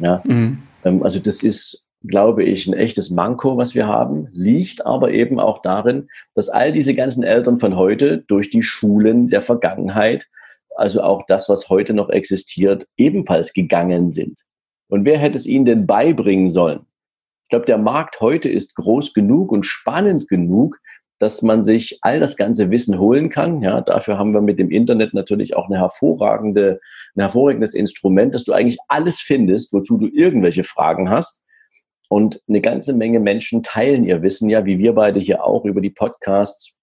Ja, mhm. ähm, also das ist glaube ich, ein echtes Manko, was wir haben, liegt aber eben auch darin, dass all diese ganzen Eltern von heute durch die Schulen der Vergangenheit, also auch das, was heute noch existiert, ebenfalls gegangen sind. Und wer hätte es ihnen denn beibringen sollen? Ich glaube, der Markt heute ist groß genug und spannend genug, dass man sich all das ganze Wissen holen kann. Ja, dafür haben wir mit dem Internet natürlich auch eine hervorragende, ein hervorragendes Instrument, dass du eigentlich alles findest, wozu du irgendwelche Fragen hast. Und eine ganze Menge Menschen teilen ihr Wissen ja, wie wir beide hier auch über die Podcasts,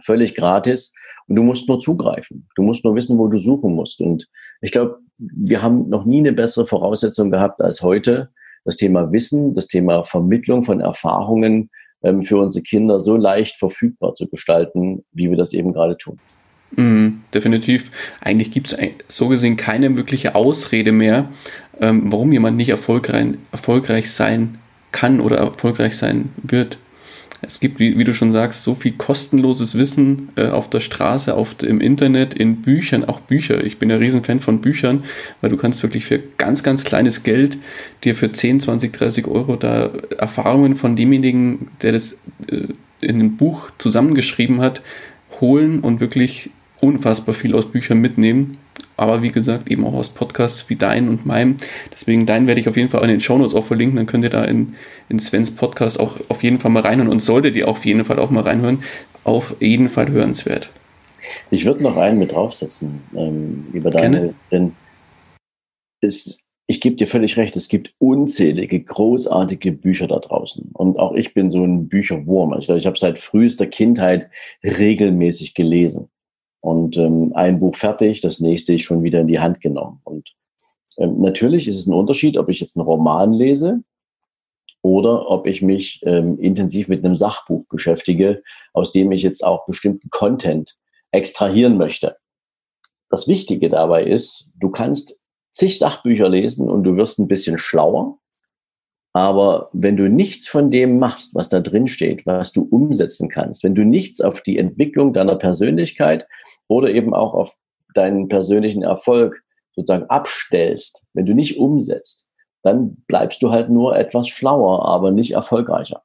völlig gratis. Und du musst nur zugreifen. Du musst nur wissen, wo du suchen musst. Und ich glaube, wir haben noch nie eine bessere Voraussetzung gehabt als heute, das Thema Wissen, das Thema Vermittlung von Erfahrungen ähm, für unsere Kinder so leicht verfügbar zu gestalten, wie wir das eben gerade tun. Mm, definitiv. Eigentlich gibt es so gesehen keine wirkliche Ausrede mehr, ähm, warum jemand nicht erfolgreich, erfolgreich sein kann oder erfolgreich sein wird. Es gibt, wie, wie, du schon sagst, so viel kostenloses Wissen äh, auf der Straße, auf, im Internet, in Büchern, auch Bücher. Ich bin ja Riesenfan von Büchern, weil du kannst wirklich für ganz, ganz kleines Geld dir für 10, 20, 30 Euro da Erfahrungen von demjenigen, der das äh, in einem Buch zusammengeschrieben hat, holen und wirklich unfassbar viel aus Büchern mitnehmen aber wie gesagt, eben auch aus Podcasts wie dein und meinem. Deswegen deinen werde ich auf jeden Fall in den Shownotes auch verlinken, dann könnt ihr da in, in Svens Podcast auch auf jeden Fall mal reinhören und solltet ihr auf jeden Fall auch mal reinhören. Auf jeden Fall hörenswert. Ich würde noch einen mit draufsetzen, ähm, lieber Daniel, denn es, ich gebe dir völlig recht, es gibt unzählige, großartige Bücher da draußen. Und auch ich bin so ein Bücherwurm. Also ich habe seit frühester Kindheit regelmäßig gelesen und ähm, ein Buch fertig, das nächste ich schon wieder in die Hand genommen. Und ähm, natürlich ist es ein Unterschied, ob ich jetzt einen Roman lese oder ob ich mich ähm, intensiv mit einem Sachbuch beschäftige, aus dem ich jetzt auch bestimmten Content extrahieren möchte. Das Wichtige dabei ist, du kannst zig Sachbücher lesen und du wirst ein bisschen schlauer. Aber wenn du nichts von dem machst, was da drin steht, was du umsetzen kannst, wenn du nichts auf die Entwicklung deiner Persönlichkeit oder eben auch auf deinen persönlichen Erfolg sozusagen abstellst, wenn du nicht umsetzt, dann bleibst du halt nur etwas schlauer, aber nicht erfolgreicher.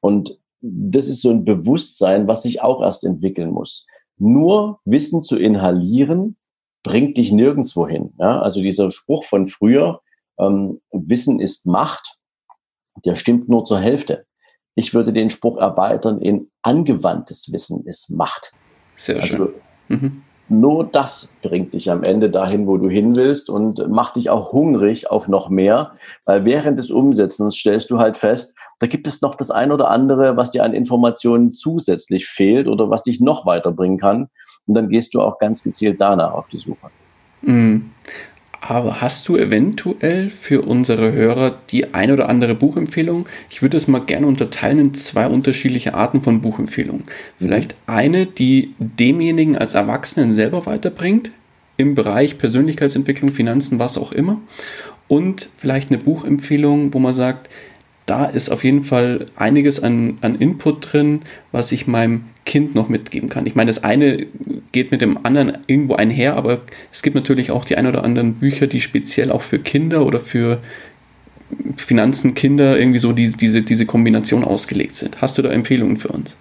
Und das ist so ein Bewusstsein, was sich auch erst entwickeln muss. Nur Wissen zu inhalieren bringt dich nirgendwo hin. Ja? Also dieser Spruch von früher, ähm, Wissen ist Macht, der stimmt nur zur Hälfte. Ich würde den Spruch erweitern in angewandtes Wissen ist Macht. Sehr also, schön. Mhm. Nur das bringt dich am Ende dahin, wo du hin willst und macht dich auch hungrig auf noch mehr, weil während des Umsetzens stellst du halt fest, da gibt es noch das ein oder andere, was dir an Informationen zusätzlich fehlt oder was dich noch weiterbringen kann. Und dann gehst du auch ganz gezielt danach auf die Suche. Mhm. Aber hast du eventuell für unsere Hörer die ein oder andere Buchempfehlung? Ich würde es mal gerne unterteilen in zwei unterschiedliche Arten von Buchempfehlungen. Vielleicht eine, die demjenigen als Erwachsenen selber weiterbringt, im Bereich Persönlichkeitsentwicklung, Finanzen, was auch immer. Und vielleicht eine Buchempfehlung, wo man sagt, da ist auf jeden Fall einiges an, an Input drin, was ich meinem Kind noch mitgeben kann. Ich meine, das eine geht mit dem anderen irgendwo einher, aber es gibt natürlich auch die ein oder anderen Bücher, die speziell auch für Kinder oder für Finanzen, Kinder irgendwie so die, diese, diese Kombination ausgelegt sind. Hast du da Empfehlungen für uns?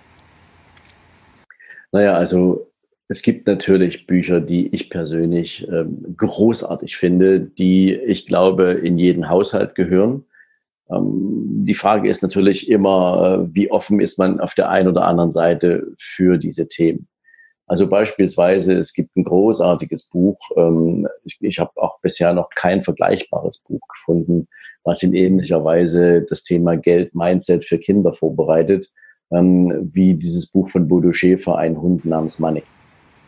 Naja, also es gibt natürlich Bücher, die ich persönlich ähm, großartig finde, die ich glaube in jeden Haushalt gehören. Ähm, die Frage ist natürlich immer, äh, wie offen ist man auf der einen oder anderen Seite für diese Themen. Also beispielsweise, es gibt ein großartiges Buch. Ähm, ich, ich habe auch bisher noch kein vergleichbares Buch gefunden, was in ähnlicher Weise das Thema Geld, Mindset für Kinder vorbereitet, ähm, wie dieses Buch von Bodo Schäfer, Ein Hund namens Money.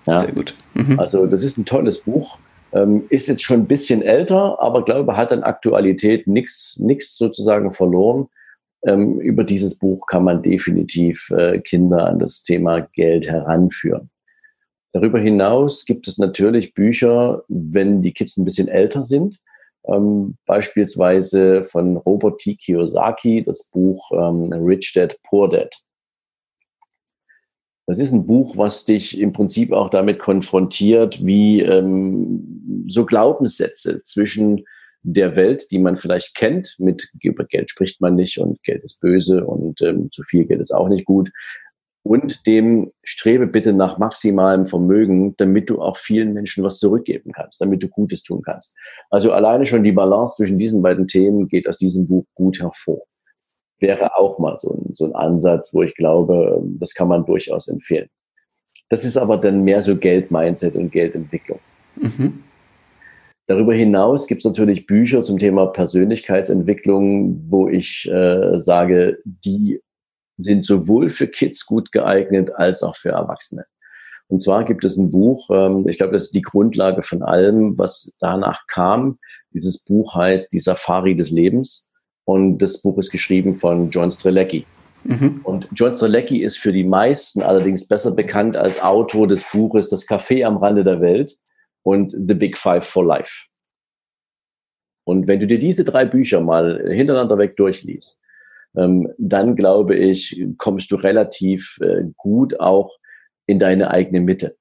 Ja? Sehr gut. Mhm. Also das ist ein tolles Buch. Ähm, ist jetzt schon ein bisschen älter, aber glaube, hat an Aktualität nichts nichts sozusagen verloren. Ähm, über dieses Buch kann man definitiv äh, Kinder an das Thema Geld heranführen. Darüber hinaus gibt es natürlich Bücher, wenn die Kids ein bisschen älter sind, ähm, beispielsweise von Robert T. Kiyosaki, das Buch ähm, Rich Dad, Poor Dad. Das ist ein Buch, was dich im Prinzip auch damit konfrontiert, wie ähm, so Glaubenssätze zwischen der Welt, die man vielleicht kennt, mit über Geld spricht man nicht und Geld ist böse und ähm, zu viel Geld ist auch nicht gut, und dem strebe bitte nach maximalem Vermögen, damit du auch vielen Menschen was zurückgeben kannst, damit du Gutes tun kannst. Also alleine schon die Balance zwischen diesen beiden Themen geht aus diesem Buch gut hervor wäre auch mal so ein, so ein Ansatz, wo ich glaube, das kann man durchaus empfehlen. Das ist aber dann mehr so Geld-Mindset und Geldentwicklung. Mhm. Darüber hinaus gibt es natürlich Bücher zum Thema Persönlichkeitsentwicklung, wo ich äh, sage, die sind sowohl für Kids gut geeignet als auch für Erwachsene. Und zwar gibt es ein Buch, ähm, ich glaube, das ist die Grundlage von allem, was danach kam. Dieses Buch heißt Die Safari des Lebens und das Buch ist geschrieben von John Strelecki. Mhm. Und John Strelecki ist für die meisten allerdings besser bekannt als Autor des Buches Das Café am Rande der Welt und The Big Five for Life. Und wenn du dir diese drei Bücher mal hintereinander weg durchliest, dann glaube ich, kommst du relativ äh, gut auch in deine eigene Mitte.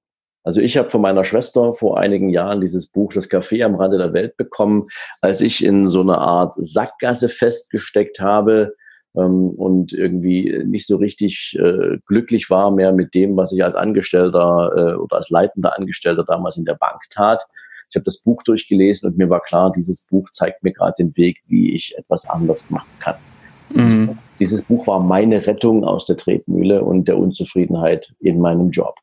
Also ich habe von meiner Schwester vor einigen Jahren dieses Buch Das Café am Rande der Welt bekommen, als ich in so einer Art Sackgasse festgesteckt habe ähm, und irgendwie nicht so richtig äh, glücklich war mehr mit dem, was ich als Angestellter äh, oder als leitender Angestellter damals in der Bank tat. Ich habe das Buch durchgelesen und mir war klar, dieses Buch zeigt mir gerade den Weg, wie ich etwas anders machen kann. Mhm. Dieses Buch war meine Rettung aus der Tretmühle und der Unzufriedenheit in meinem Job.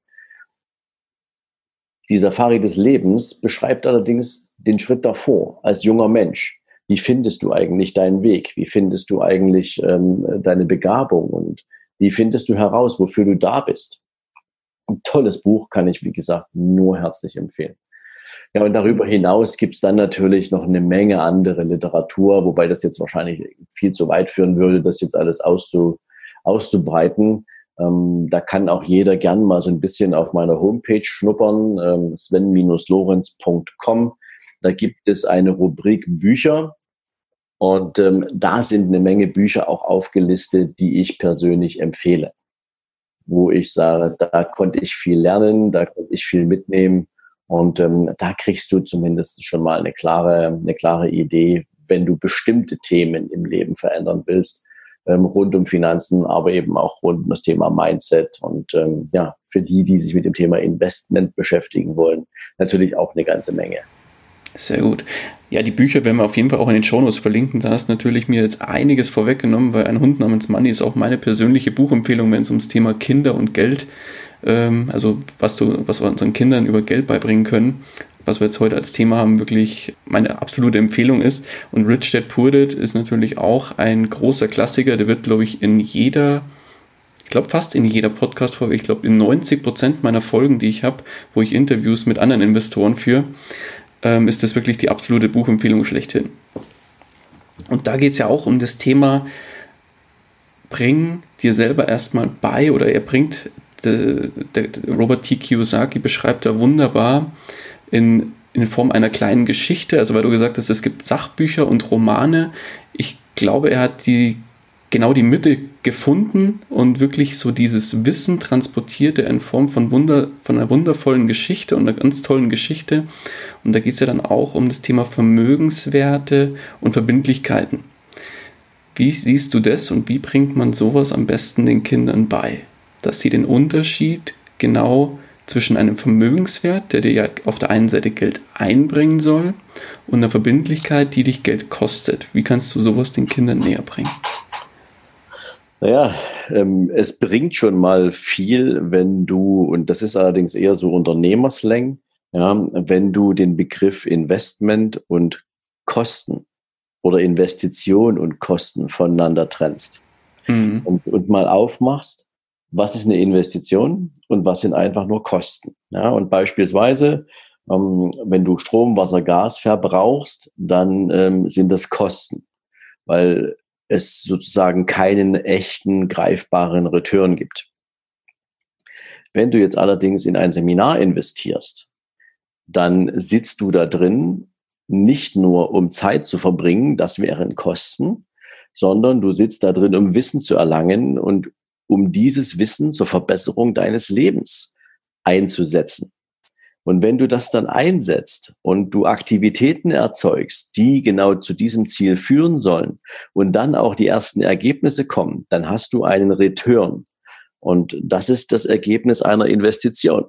Die Safari des Lebens beschreibt allerdings den Schritt davor als junger Mensch. Wie findest du eigentlich deinen Weg? Wie findest du eigentlich ähm, deine Begabung? Und wie findest du heraus, wofür du da bist? Ein tolles Buch kann ich, wie gesagt, nur herzlich empfehlen. Ja, und darüber hinaus gibt es dann natürlich noch eine Menge andere Literatur, wobei das jetzt wahrscheinlich viel zu weit führen würde, das jetzt alles auszu, auszubreiten. Ähm, da kann auch jeder gern mal so ein bisschen auf meiner Homepage schnuppern, ähm, sven-lorenz.com. Da gibt es eine Rubrik Bücher und ähm, da sind eine Menge Bücher auch aufgelistet, die ich persönlich empfehle. Wo ich sage, da konnte ich viel lernen, da konnte ich viel mitnehmen und ähm, da kriegst du zumindest schon mal eine klare, eine klare Idee, wenn du bestimmte Themen im Leben verändern willst, ähm, rund um Finanzen, aber eben auch rund um das Thema Mindset und ähm, ja, für die, die sich mit dem Thema Investment beschäftigen wollen, natürlich auch eine ganze Menge. Sehr gut. Ja, die Bücher werden wir auf jeden Fall auch in den Shownotes verlinken. Da hast natürlich mir jetzt einiges vorweggenommen, weil ein Hund namens Money ist auch meine persönliche Buchempfehlung, wenn es ums Thema Kinder und Geld, ähm, also was du, was wir unseren Kindern über Geld beibringen können, was wir jetzt heute als Thema haben, wirklich meine absolute Empfehlung ist. Und Rich Dad Poor Dad ist natürlich auch ein großer Klassiker. Der wird, glaube ich, in jeder, ich glaube fast in jeder Podcast-Folge, ich glaube in 90 Prozent meiner Folgen, die ich habe, wo ich Interviews mit anderen Investoren führe, ähm, ist das wirklich die absolute Buchempfehlung schlechthin. Und da geht es ja auch um das Thema, bring dir selber erstmal bei, oder er bringt, de, de, de Robert T. Kiyosaki beschreibt da wunderbar, in, in Form einer kleinen Geschichte, also weil du gesagt hast, es gibt Sachbücher und Romane. Ich glaube, er hat die genau die Mitte gefunden und wirklich so dieses Wissen transportierte in Form von, Wunder, von einer wundervollen Geschichte und einer ganz tollen Geschichte. Und da geht es ja dann auch um das Thema Vermögenswerte und Verbindlichkeiten. Wie siehst du das und wie bringt man sowas am besten den Kindern bei? Dass sie den Unterschied genau zwischen einem Vermögenswert, der dir ja auf der einen Seite Geld einbringen soll, und einer Verbindlichkeit, die dich Geld kostet. Wie kannst du sowas den Kindern näher bringen? Naja, ähm, es bringt schon mal viel, wenn du, und das ist allerdings eher so Unternehmerslang, ja, wenn du den Begriff Investment und Kosten oder Investition und Kosten voneinander trennst mhm. und, und mal aufmachst, was ist eine Investition und was sind einfach nur Kosten. Ja, und beispielsweise, ähm, wenn du Strom, Wasser, Gas verbrauchst, dann ähm, sind das Kosten, weil es sozusagen keinen echten, greifbaren Return gibt. Wenn du jetzt allerdings in ein Seminar investierst, dann sitzt du da drin nicht nur um Zeit zu verbringen, das wären Kosten, sondern du sitzt da drin, um Wissen zu erlangen und um dieses Wissen zur Verbesserung deines Lebens einzusetzen. Und wenn du das dann einsetzt und du Aktivitäten erzeugst, die genau zu diesem Ziel führen sollen und dann auch die ersten Ergebnisse kommen, dann hast du einen Return. Und das ist das Ergebnis einer Investition.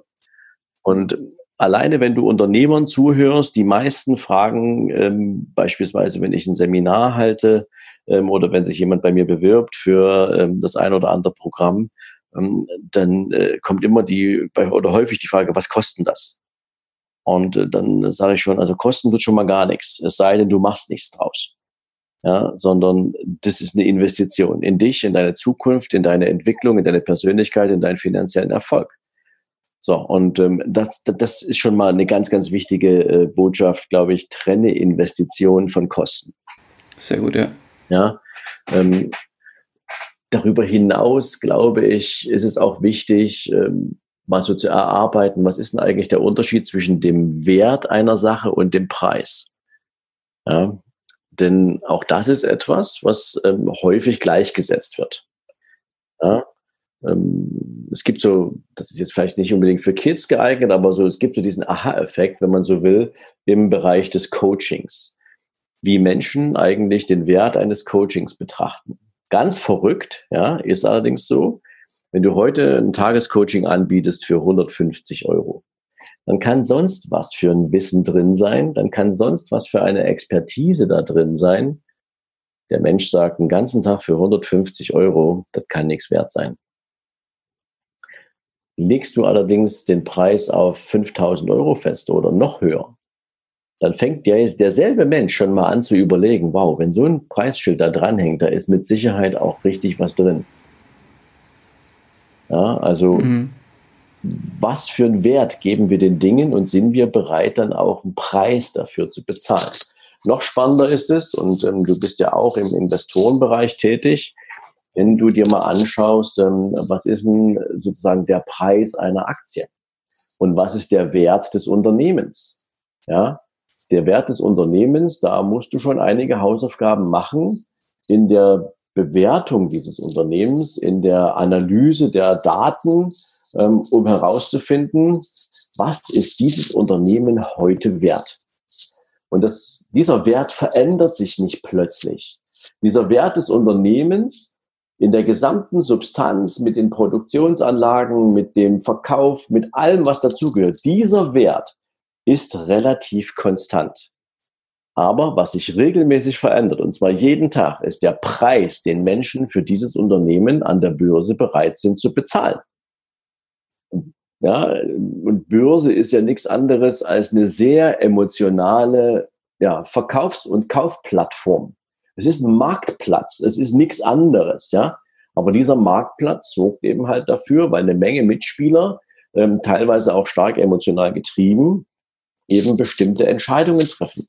Und alleine wenn du Unternehmern zuhörst, die meisten fragen, ähm, beispielsweise wenn ich ein Seminar halte ähm, oder wenn sich jemand bei mir bewirbt für ähm, das ein oder andere Programm, ähm, dann äh, kommt immer die oder häufig die Frage, was kosten das? Und äh, dann sage ich schon, also kosten wird schon mal gar nichts, es sei denn, du machst nichts draus. Ja, sondern das ist eine Investition in dich, in deine Zukunft, in deine Entwicklung, in deine Persönlichkeit, in deinen finanziellen Erfolg. So, und ähm, das, das ist schon mal eine ganz, ganz wichtige äh, Botschaft, glaube ich, trenne Investitionen von Kosten. Sehr gut, ja. Ja. Ähm, darüber hinaus, glaube ich, ist es auch wichtig, ähm, mal so zu erarbeiten, was ist denn eigentlich der Unterschied zwischen dem Wert einer Sache und dem Preis? Ja, Denn auch das ist etwas, was ähm, häufig gleichgesetzt wird. Ja? Ähm, es gibt so, das ist jetzt vielleicht nicht unbedingt für Kids geeignet, aber so, es gibt so diesen Aha-Effekt, wenn man so will, im Bereich des Coachings. Wie Menschen eigentlich den Wert eines Coachings betrachten. Ganz verrückt, ja, ist allerdings so, wenn du heute ein Tagescoaching anbietest für 150 Euro, dann kann sonst was für ein Wissen drin sein, dann kann sonst was für eine Expertise da drin sein. Der Mensch sagt einen ganzen Tag für 150 Euro, das kann nichts wert sein. Legst du allerdings den Preis auf 5000 Euro fest oder noch höher, dann fängt der, derselbe Mensch schon mal an zu überlegen, wow, wenn so ein Preisschild da dranhängt, da ist mit Sicherheit auch richtig was drin. Ja, also mhm was für einen Wert geben wir den Dingen und sind wir bereit, dann auch einen Preis dafür zu bezahlen. Noch spannender ist es, und ähm, du bist ja auch im Investorenbereich tätig, wenn du dir mal anschaust, ähm, was ist denn sozusagen der Preis einer Aktie und was ist der Wert des Unternehmens. Ja, der Wert des Unternehmens, da musst du schon einige Hausaufgaben machen in der Bewertung dieses Unternehmens, in der Analyse der Daten, ähm, um herauszufinden, was ist dieses Unternehmen heute wert. Und das, dieser Wert verändert sich nicht plötzlich. Dieser Wert des Unternehmens in der gesamten Substanz mit den Produktionsanlagen, mit dem Verkauf, mit allem, was dazugehört, dieser Wert ist relativ konstant. Aber was sich regelmäßig verändert, und zwar jeden Tag, ist der Preis, den Menschen für dieses Unternehmen an der Börse bereit sind zu bezahlen. Ja, und Börse ist ja nichts anderes als eine sehr emotionale ja, Verkaufs- und Kaufplattform. Es ist ein Marktplatz, es ist nichts anderes, ja. Aber dieser Marktplatz sorgt eben halt dafür, weil eine Menge Mitspieler, ähm, teilweise auch stark emotional getrieben, eben bestimmte Entscheidungen treffen.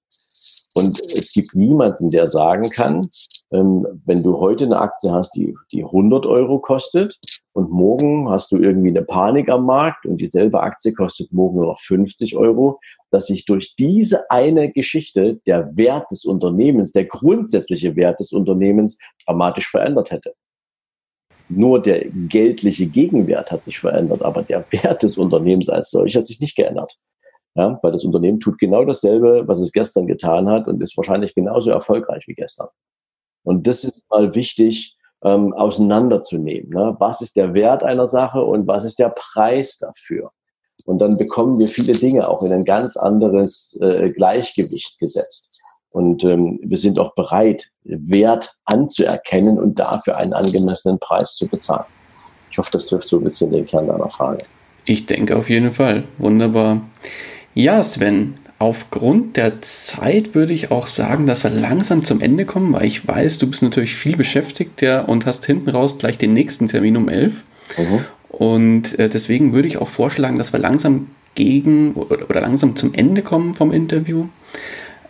Und es gibt niemanden, der sagen kann, ähm, wenn du heute eine Aktie hast, die, die 100 Euro kostet und morgen hast du irgendwie eine Panik am Markt und dieselbe Aktie kostet morgen nur noch 50 Euro, dass sich durch diese eine Geschichte der Wert des Unternehmens, der grundsätzliche Wert des Unternehmens dramatisch verändert hätte. Nur der geldliche Gegenwert hat sich verändert, aber der Wert des Unternehmens als solch hat sich nicht geändert. Ja, weil das Unternehmen tut genau dasselbe, was es gestern getan hat und ist wahrscheinlich genauso erfolgreich wie gestern. Und das ist mal wichtig ähm, auseinanderzunehmen. Ne? Was ist der Wert einer Sache und was ist der Preis dafür? Und dann bekommen wir viele Dinge auch in ein ganz anderes äh, Gleichgewicht gesetzt. Und ähm, wir sind auch bereit, Wert anzuerkennen und dafür einen angemessenen Preis zu bezahlen. Ich hoffe, das trifft so ein bisschen den Kern deiner Frage. Ich denke auf jeden Fall. Wunderbar. Ja, Sven, aufgrund der Zeit würde ich auch sagen, dass wir langsam zum Ende kommen, weil ich weiß, du bist natürlich viel beschäftigt ja, und hast hinten raus gleich den nächsten Termin um 11. Mhm. Und äh, deswegen würde ich auch vorschlagen, dass wir langsam gegen oder, oder langsam zum Ende kommen vom Interview.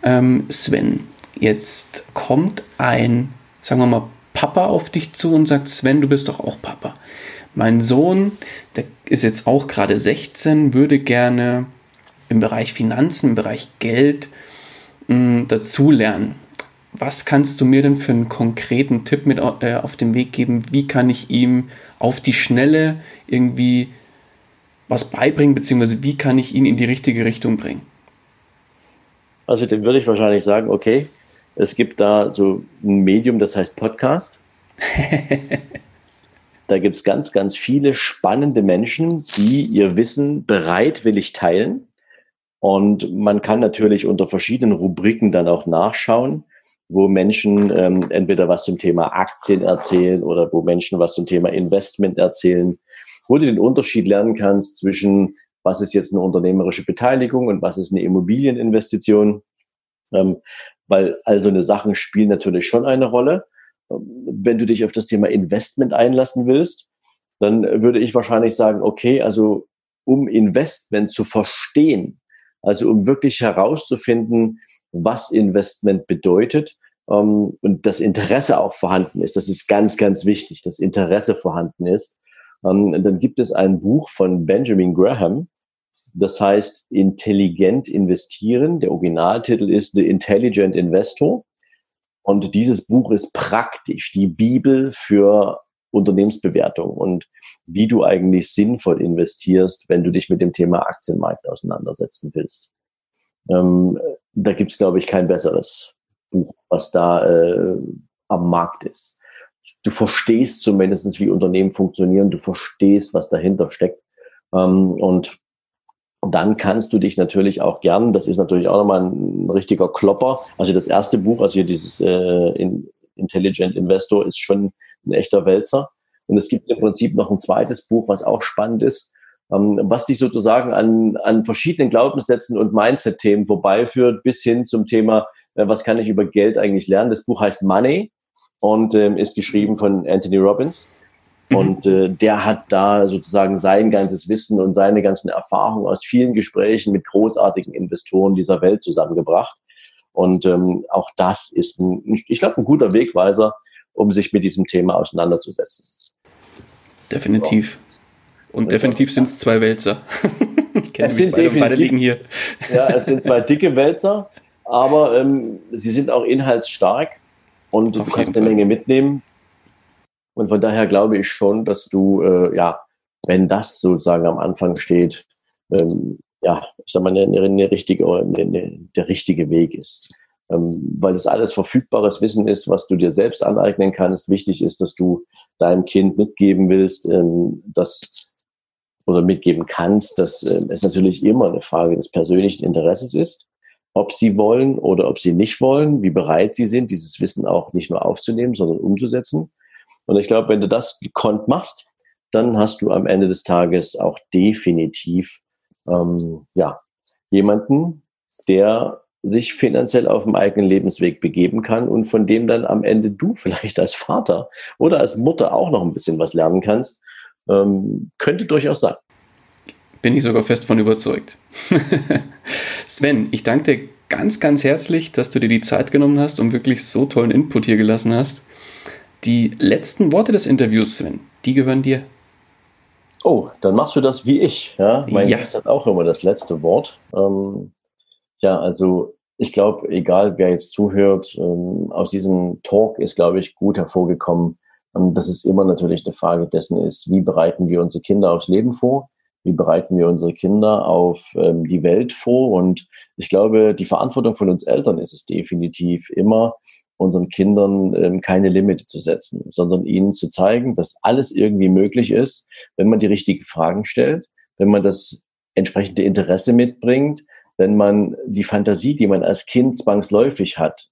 Ähm, Sven, jetzt kommt ein, sagen wir mal, Papa auf dich zu und sagt, Sven, du bist doch auch Papa. Mein Sohn, der ist jetzt auch gerade 16, würde gerne im Bereich Finanzen, im Bereich Geld mh, dazulernen. Was kannst du mir denn für einen konkreten Tipp mit äh, auf den Weg geben? Wie kann ich ihm auf die Schnelle irgendwie was beibringen, beziehungsweise wie kann ich ihn in die richtige Richtung bringen? Also dem würde ich wahrscheinlich sagen, okay, es gibt da so ein Medium, das heißt Podcast. (laughs) da gibt es ganz, ganz viele spannende Menschen, die ihr Wissen bereitwillig teilen. Und man kann natürlich unter verschiedenen Rubriken dann auch nachschauen, wo Menschen ähm, entweder was zum Thema Aktien erzählen oder wo Menschen was zum Thema Investment erzählen, wo du den Unterschied lernen kannst zwischen was ist jetzt eine unternehmerische Beteiligung und was ist eine Immobilieninvestition. Ähm, weil also eine Sachen spielen natürlich schon eine Rolle. Wenn du dich auf das Thema Investment einlassen willst, dann würde ich wahrscheinlich sagen, okay, also um Investment zu verstehen, also um wirklich herauszufinden, was Investment bedeutet ähm, und das Interesse auch vorhanden ist. Das ist ganz, ganz wichtig, dass Interesse vorhanden ist. Ähm, dann gibt es ein Buch von Benjamin Graham, das heißt Intelligent investieren. Der Originaltitel ist The Intelligent Investor. Und dieses Buch ist praktisch die Bibel für Unternehmensbewertung und wie du eigentlich sinnvoll investierst, wenn du dich mit dem Thema Aktienmarkt auseinandersetzen willst. Ähm, da gibt's glaube ich, kein besseres Buch, was da äh, am Markt ist. Du verstehst zumindestens, wie Unternehmen funktionieren, du verstehst, was dahinter steckt. Ähm, und dann kannst du dich natürlich auch gern, das ist natürlich auch nochmal ein richtiger Klopper. Also das erste Buch, also hier dieses äh, Intelligent Investor, ist schon ein echter Wälzer. Und es gibt im Prinzip noch ein zweites Buch, was auch spannend ist, ähm, was dich sozusagen an, an verschiedenen Glaubenssätzen und Mindset-Themen vorbeiführt, bis hin zum Thema, äh, was kann ich über Geld eigentlich lernen. Das Buch heißt Money und ähm, ist geschrieben von Anthony Robbins. Mhm. Und äh, der hat da sozusagen sein ganzes Wissen und seine ganzen Erfahrungen aus vielen Gesprächen mit großartigen Investoren dieser Welt zusammengebracht. Und ähm, auch das ist, ein, ich glaube, ein guter Wegweiser, um sich mit diesem Thema auseinanderzusetzen. Definitiv. Und definitiv sind es zwei Wälzer. (laughs) es sind beide, beide liegen hier. Ja, es sind zwei dicke Wälzer, aber ähm, sie sind auch inhaltsstark und Auf du kannst eine Menge mitnehmen. Und von daher glaube ich schon, dass du, äh, ja, wenn das sozusagen am Anfang steht, ähm, ja, ich sag mal, eine, eine richtige, eine, der richtige Weg ist. Ähm, weil das alles verfügbares Wissen ist, was du dir selbst aneignen kannst. Wichtig ist, dass du deinem Kind mitgeben willst, ähm, dass oder mitgeben kannst, dass äh, es natürlich immer eine Frage des persönlichen Interesses ist, ob sie wollen oder ob sie nicht wollen, wie bereit sie sind, dieses Wissen auch nicht nur aufzunehmen, sondern umzusetzen. Und ich glaube, wenn du das gekonnt machst, dann hast du am Ende des Tages auch definitiv ähm, ja jemanden, der sich finanziell auf dem eigenen Lebensweg begeben kann und von dem dann am Ende du (laughs) vielleicht als Vater oder als Mutter auch noch ein bisschen was lernen kannst, ähm, könnte durchaus sein. Bin ich sogar fest von überzeugt. (laughs) Sven, ich danke dir ganz, ganz herzlich, dass du dir die Zeit genommen hast und wirklich so tollen Input hier gelassen hast. Die letzten Worte des Interviews, Sven, die gehören dir. Oh, dann machst du das wie ich. Ja? Mein ja. Gast hat auch immer das letzte Wort. Ähm, ja, also ich glaube, egal wer jetzt zuhört, ähm, aus diesem Talk ist, glaube ich, gut hervorgekommen, ähm, dass es immer natürlich eine Frage dessen ist, wie bereiten wir unsere Kinder aufs Leben vor? Wie bereiten wir unsere Kinder auf ähm, die Welt vor? Und ich glaube, die Verantwortung von uns Eltern ist es definitiv immer, unseren Kindern ähm, keine Limite zu setzen, sondern ihnen zu zeigen, dass alles irgendwie möglich ist, wenn man die richtigen Fragen stellt, wenn man das entsprechende Interesse mitbringt, wenn man die Fantasie, die man als Kind zwangsläufig hat,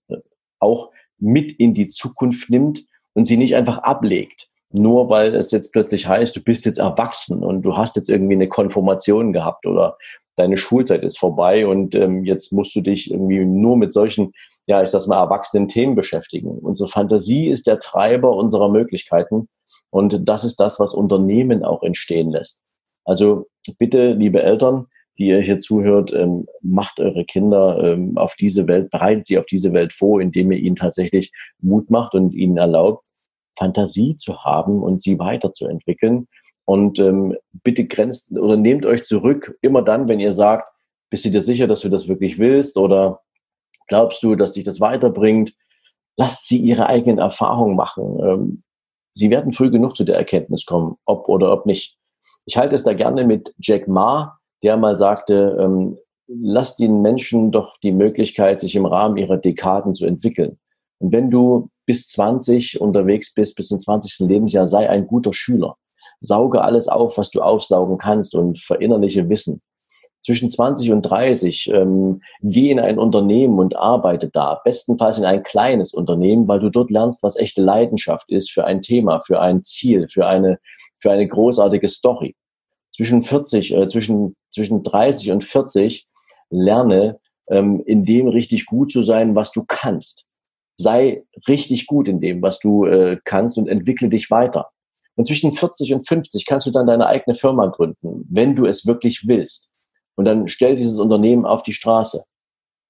auch mit in die Zukunft nimmt und sie nicht einfach ablegt. Nur weil es jetzt plötzlich heißt, du bist jetzt erwachsen und du hast jetzt irgendwie eine Konformation gehabt oder deine Schulzeit ist vorbei und ähm, jetzt musst du dich irgendwie nur mit solchen, ja, ich sag mal, erwachsenen Themen beschäftigen. Unsere Fantasie ist der Treiber unserer Möglichkeiten und das ist das, was Unternehmen auch entstehen lässt. Also bitte, liebe Eltern, die ihr hier zuhört, ähm, macht eure Kinder ähm, auf diese Welt, bereitet sie auf diese Welt vor, indem ihr ihnen tatsächlich Mut macht und ihnen erlaubt, Fantasie zu haben und sie weiterzuentwickeln. Und ähm, bitte grenzt oder nehmt euch zurück, immer dann, wenn ihr sagt, bist du dir sicher, dass du das wirklich willst oder glaubst du, dass dich das weiterbringt? Lasst sie ihre eigenen Erfahrungen machen. Ähm, sie werden früh genug zu der Erkenntnis kommen, ob oder ob nicht. Ich halte es da gerne mit Jack Ma, der mal sagte, ähm, lasst den Menschen doch die Möglichkeit, sich im Rahmen ihrer Dekaden zu entwickeln. Und wenn du bis 20 unterwegs bist, bis zum 20. Lebensjahr, sei ein guter Schüler. Sauge alles auf, was du aufsaugen kannst und verinnerliche Wissen. Zwischen 20 und 30 ähm, geh in ein Unternehmen und arbeite da. Bestenfalls in ein kleines Unternehmen, weil du dort lernst, was echte Leidenschaft ist für ein Thema, für ein Ziel, für eine, für eine großartige Story zwischen 40, äh, zwischen, zwischen 30 und 40 lerne, ähm, in dem richtig gut zu sein, was du kannst. Sei richtig gut in dem, was du äh, kannst und entwickle dich weiter. Und zwischen 40 und 50 kannst du dann deine eigene Firma gründen, wenn du es wirklich willst. Und dann stell dieses Unternehmen auf die Straße.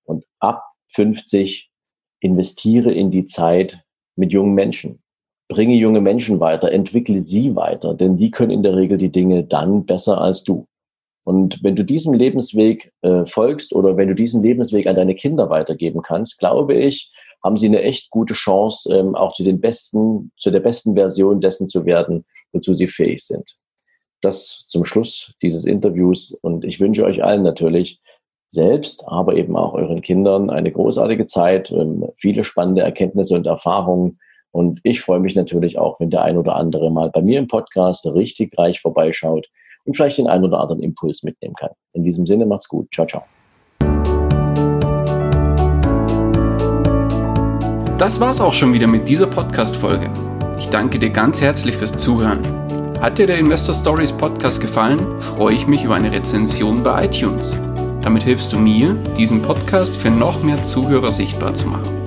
Und ab 50 investiere in die Zeit mit jungen Menschen bringe junge Menschen weiter, entwickle sie weiter, denn die können in der Regel die Dinge dann besser als du. Und wenn du diesem Lebensweg äh, folgst oder wenn du diesen Lebensweg an deine Kinder weitergeben kannst, glaube ich, haben Sie eine echt gute Chance, ähm, auch zu den besten, zu der besten Version dessen zu werden, wozu Sie fähig sind. Das zum Schluss dieses Interviews und ich wünsche euch allen natürlich selbst, aber eben auch euren Kindern eine großartige Zeit, ähm, viele spannende Erkenntnisse und Erfahrungen. Und ich freue mich natürlich auch, wenn der ein oder andere mal bei mir im Podcast richtig reich vorbeischaut und vielleicht den einen oder anderen Impuls mitnehmen kann. In diesem Sinne, macht's gut. Ciao, ciao. Das war's auch schon wieder mit dieser Podcast-Folge. Ich danke dir ganz herzlich fürs Zuhören. Hat dir der Investor Stories Podcast gefallen, freue ich mich über eine Rezension bei iTunes. Damit hilfst du mir, diesen Podcast für noch mehr Zuhörer sichtbar zu machen.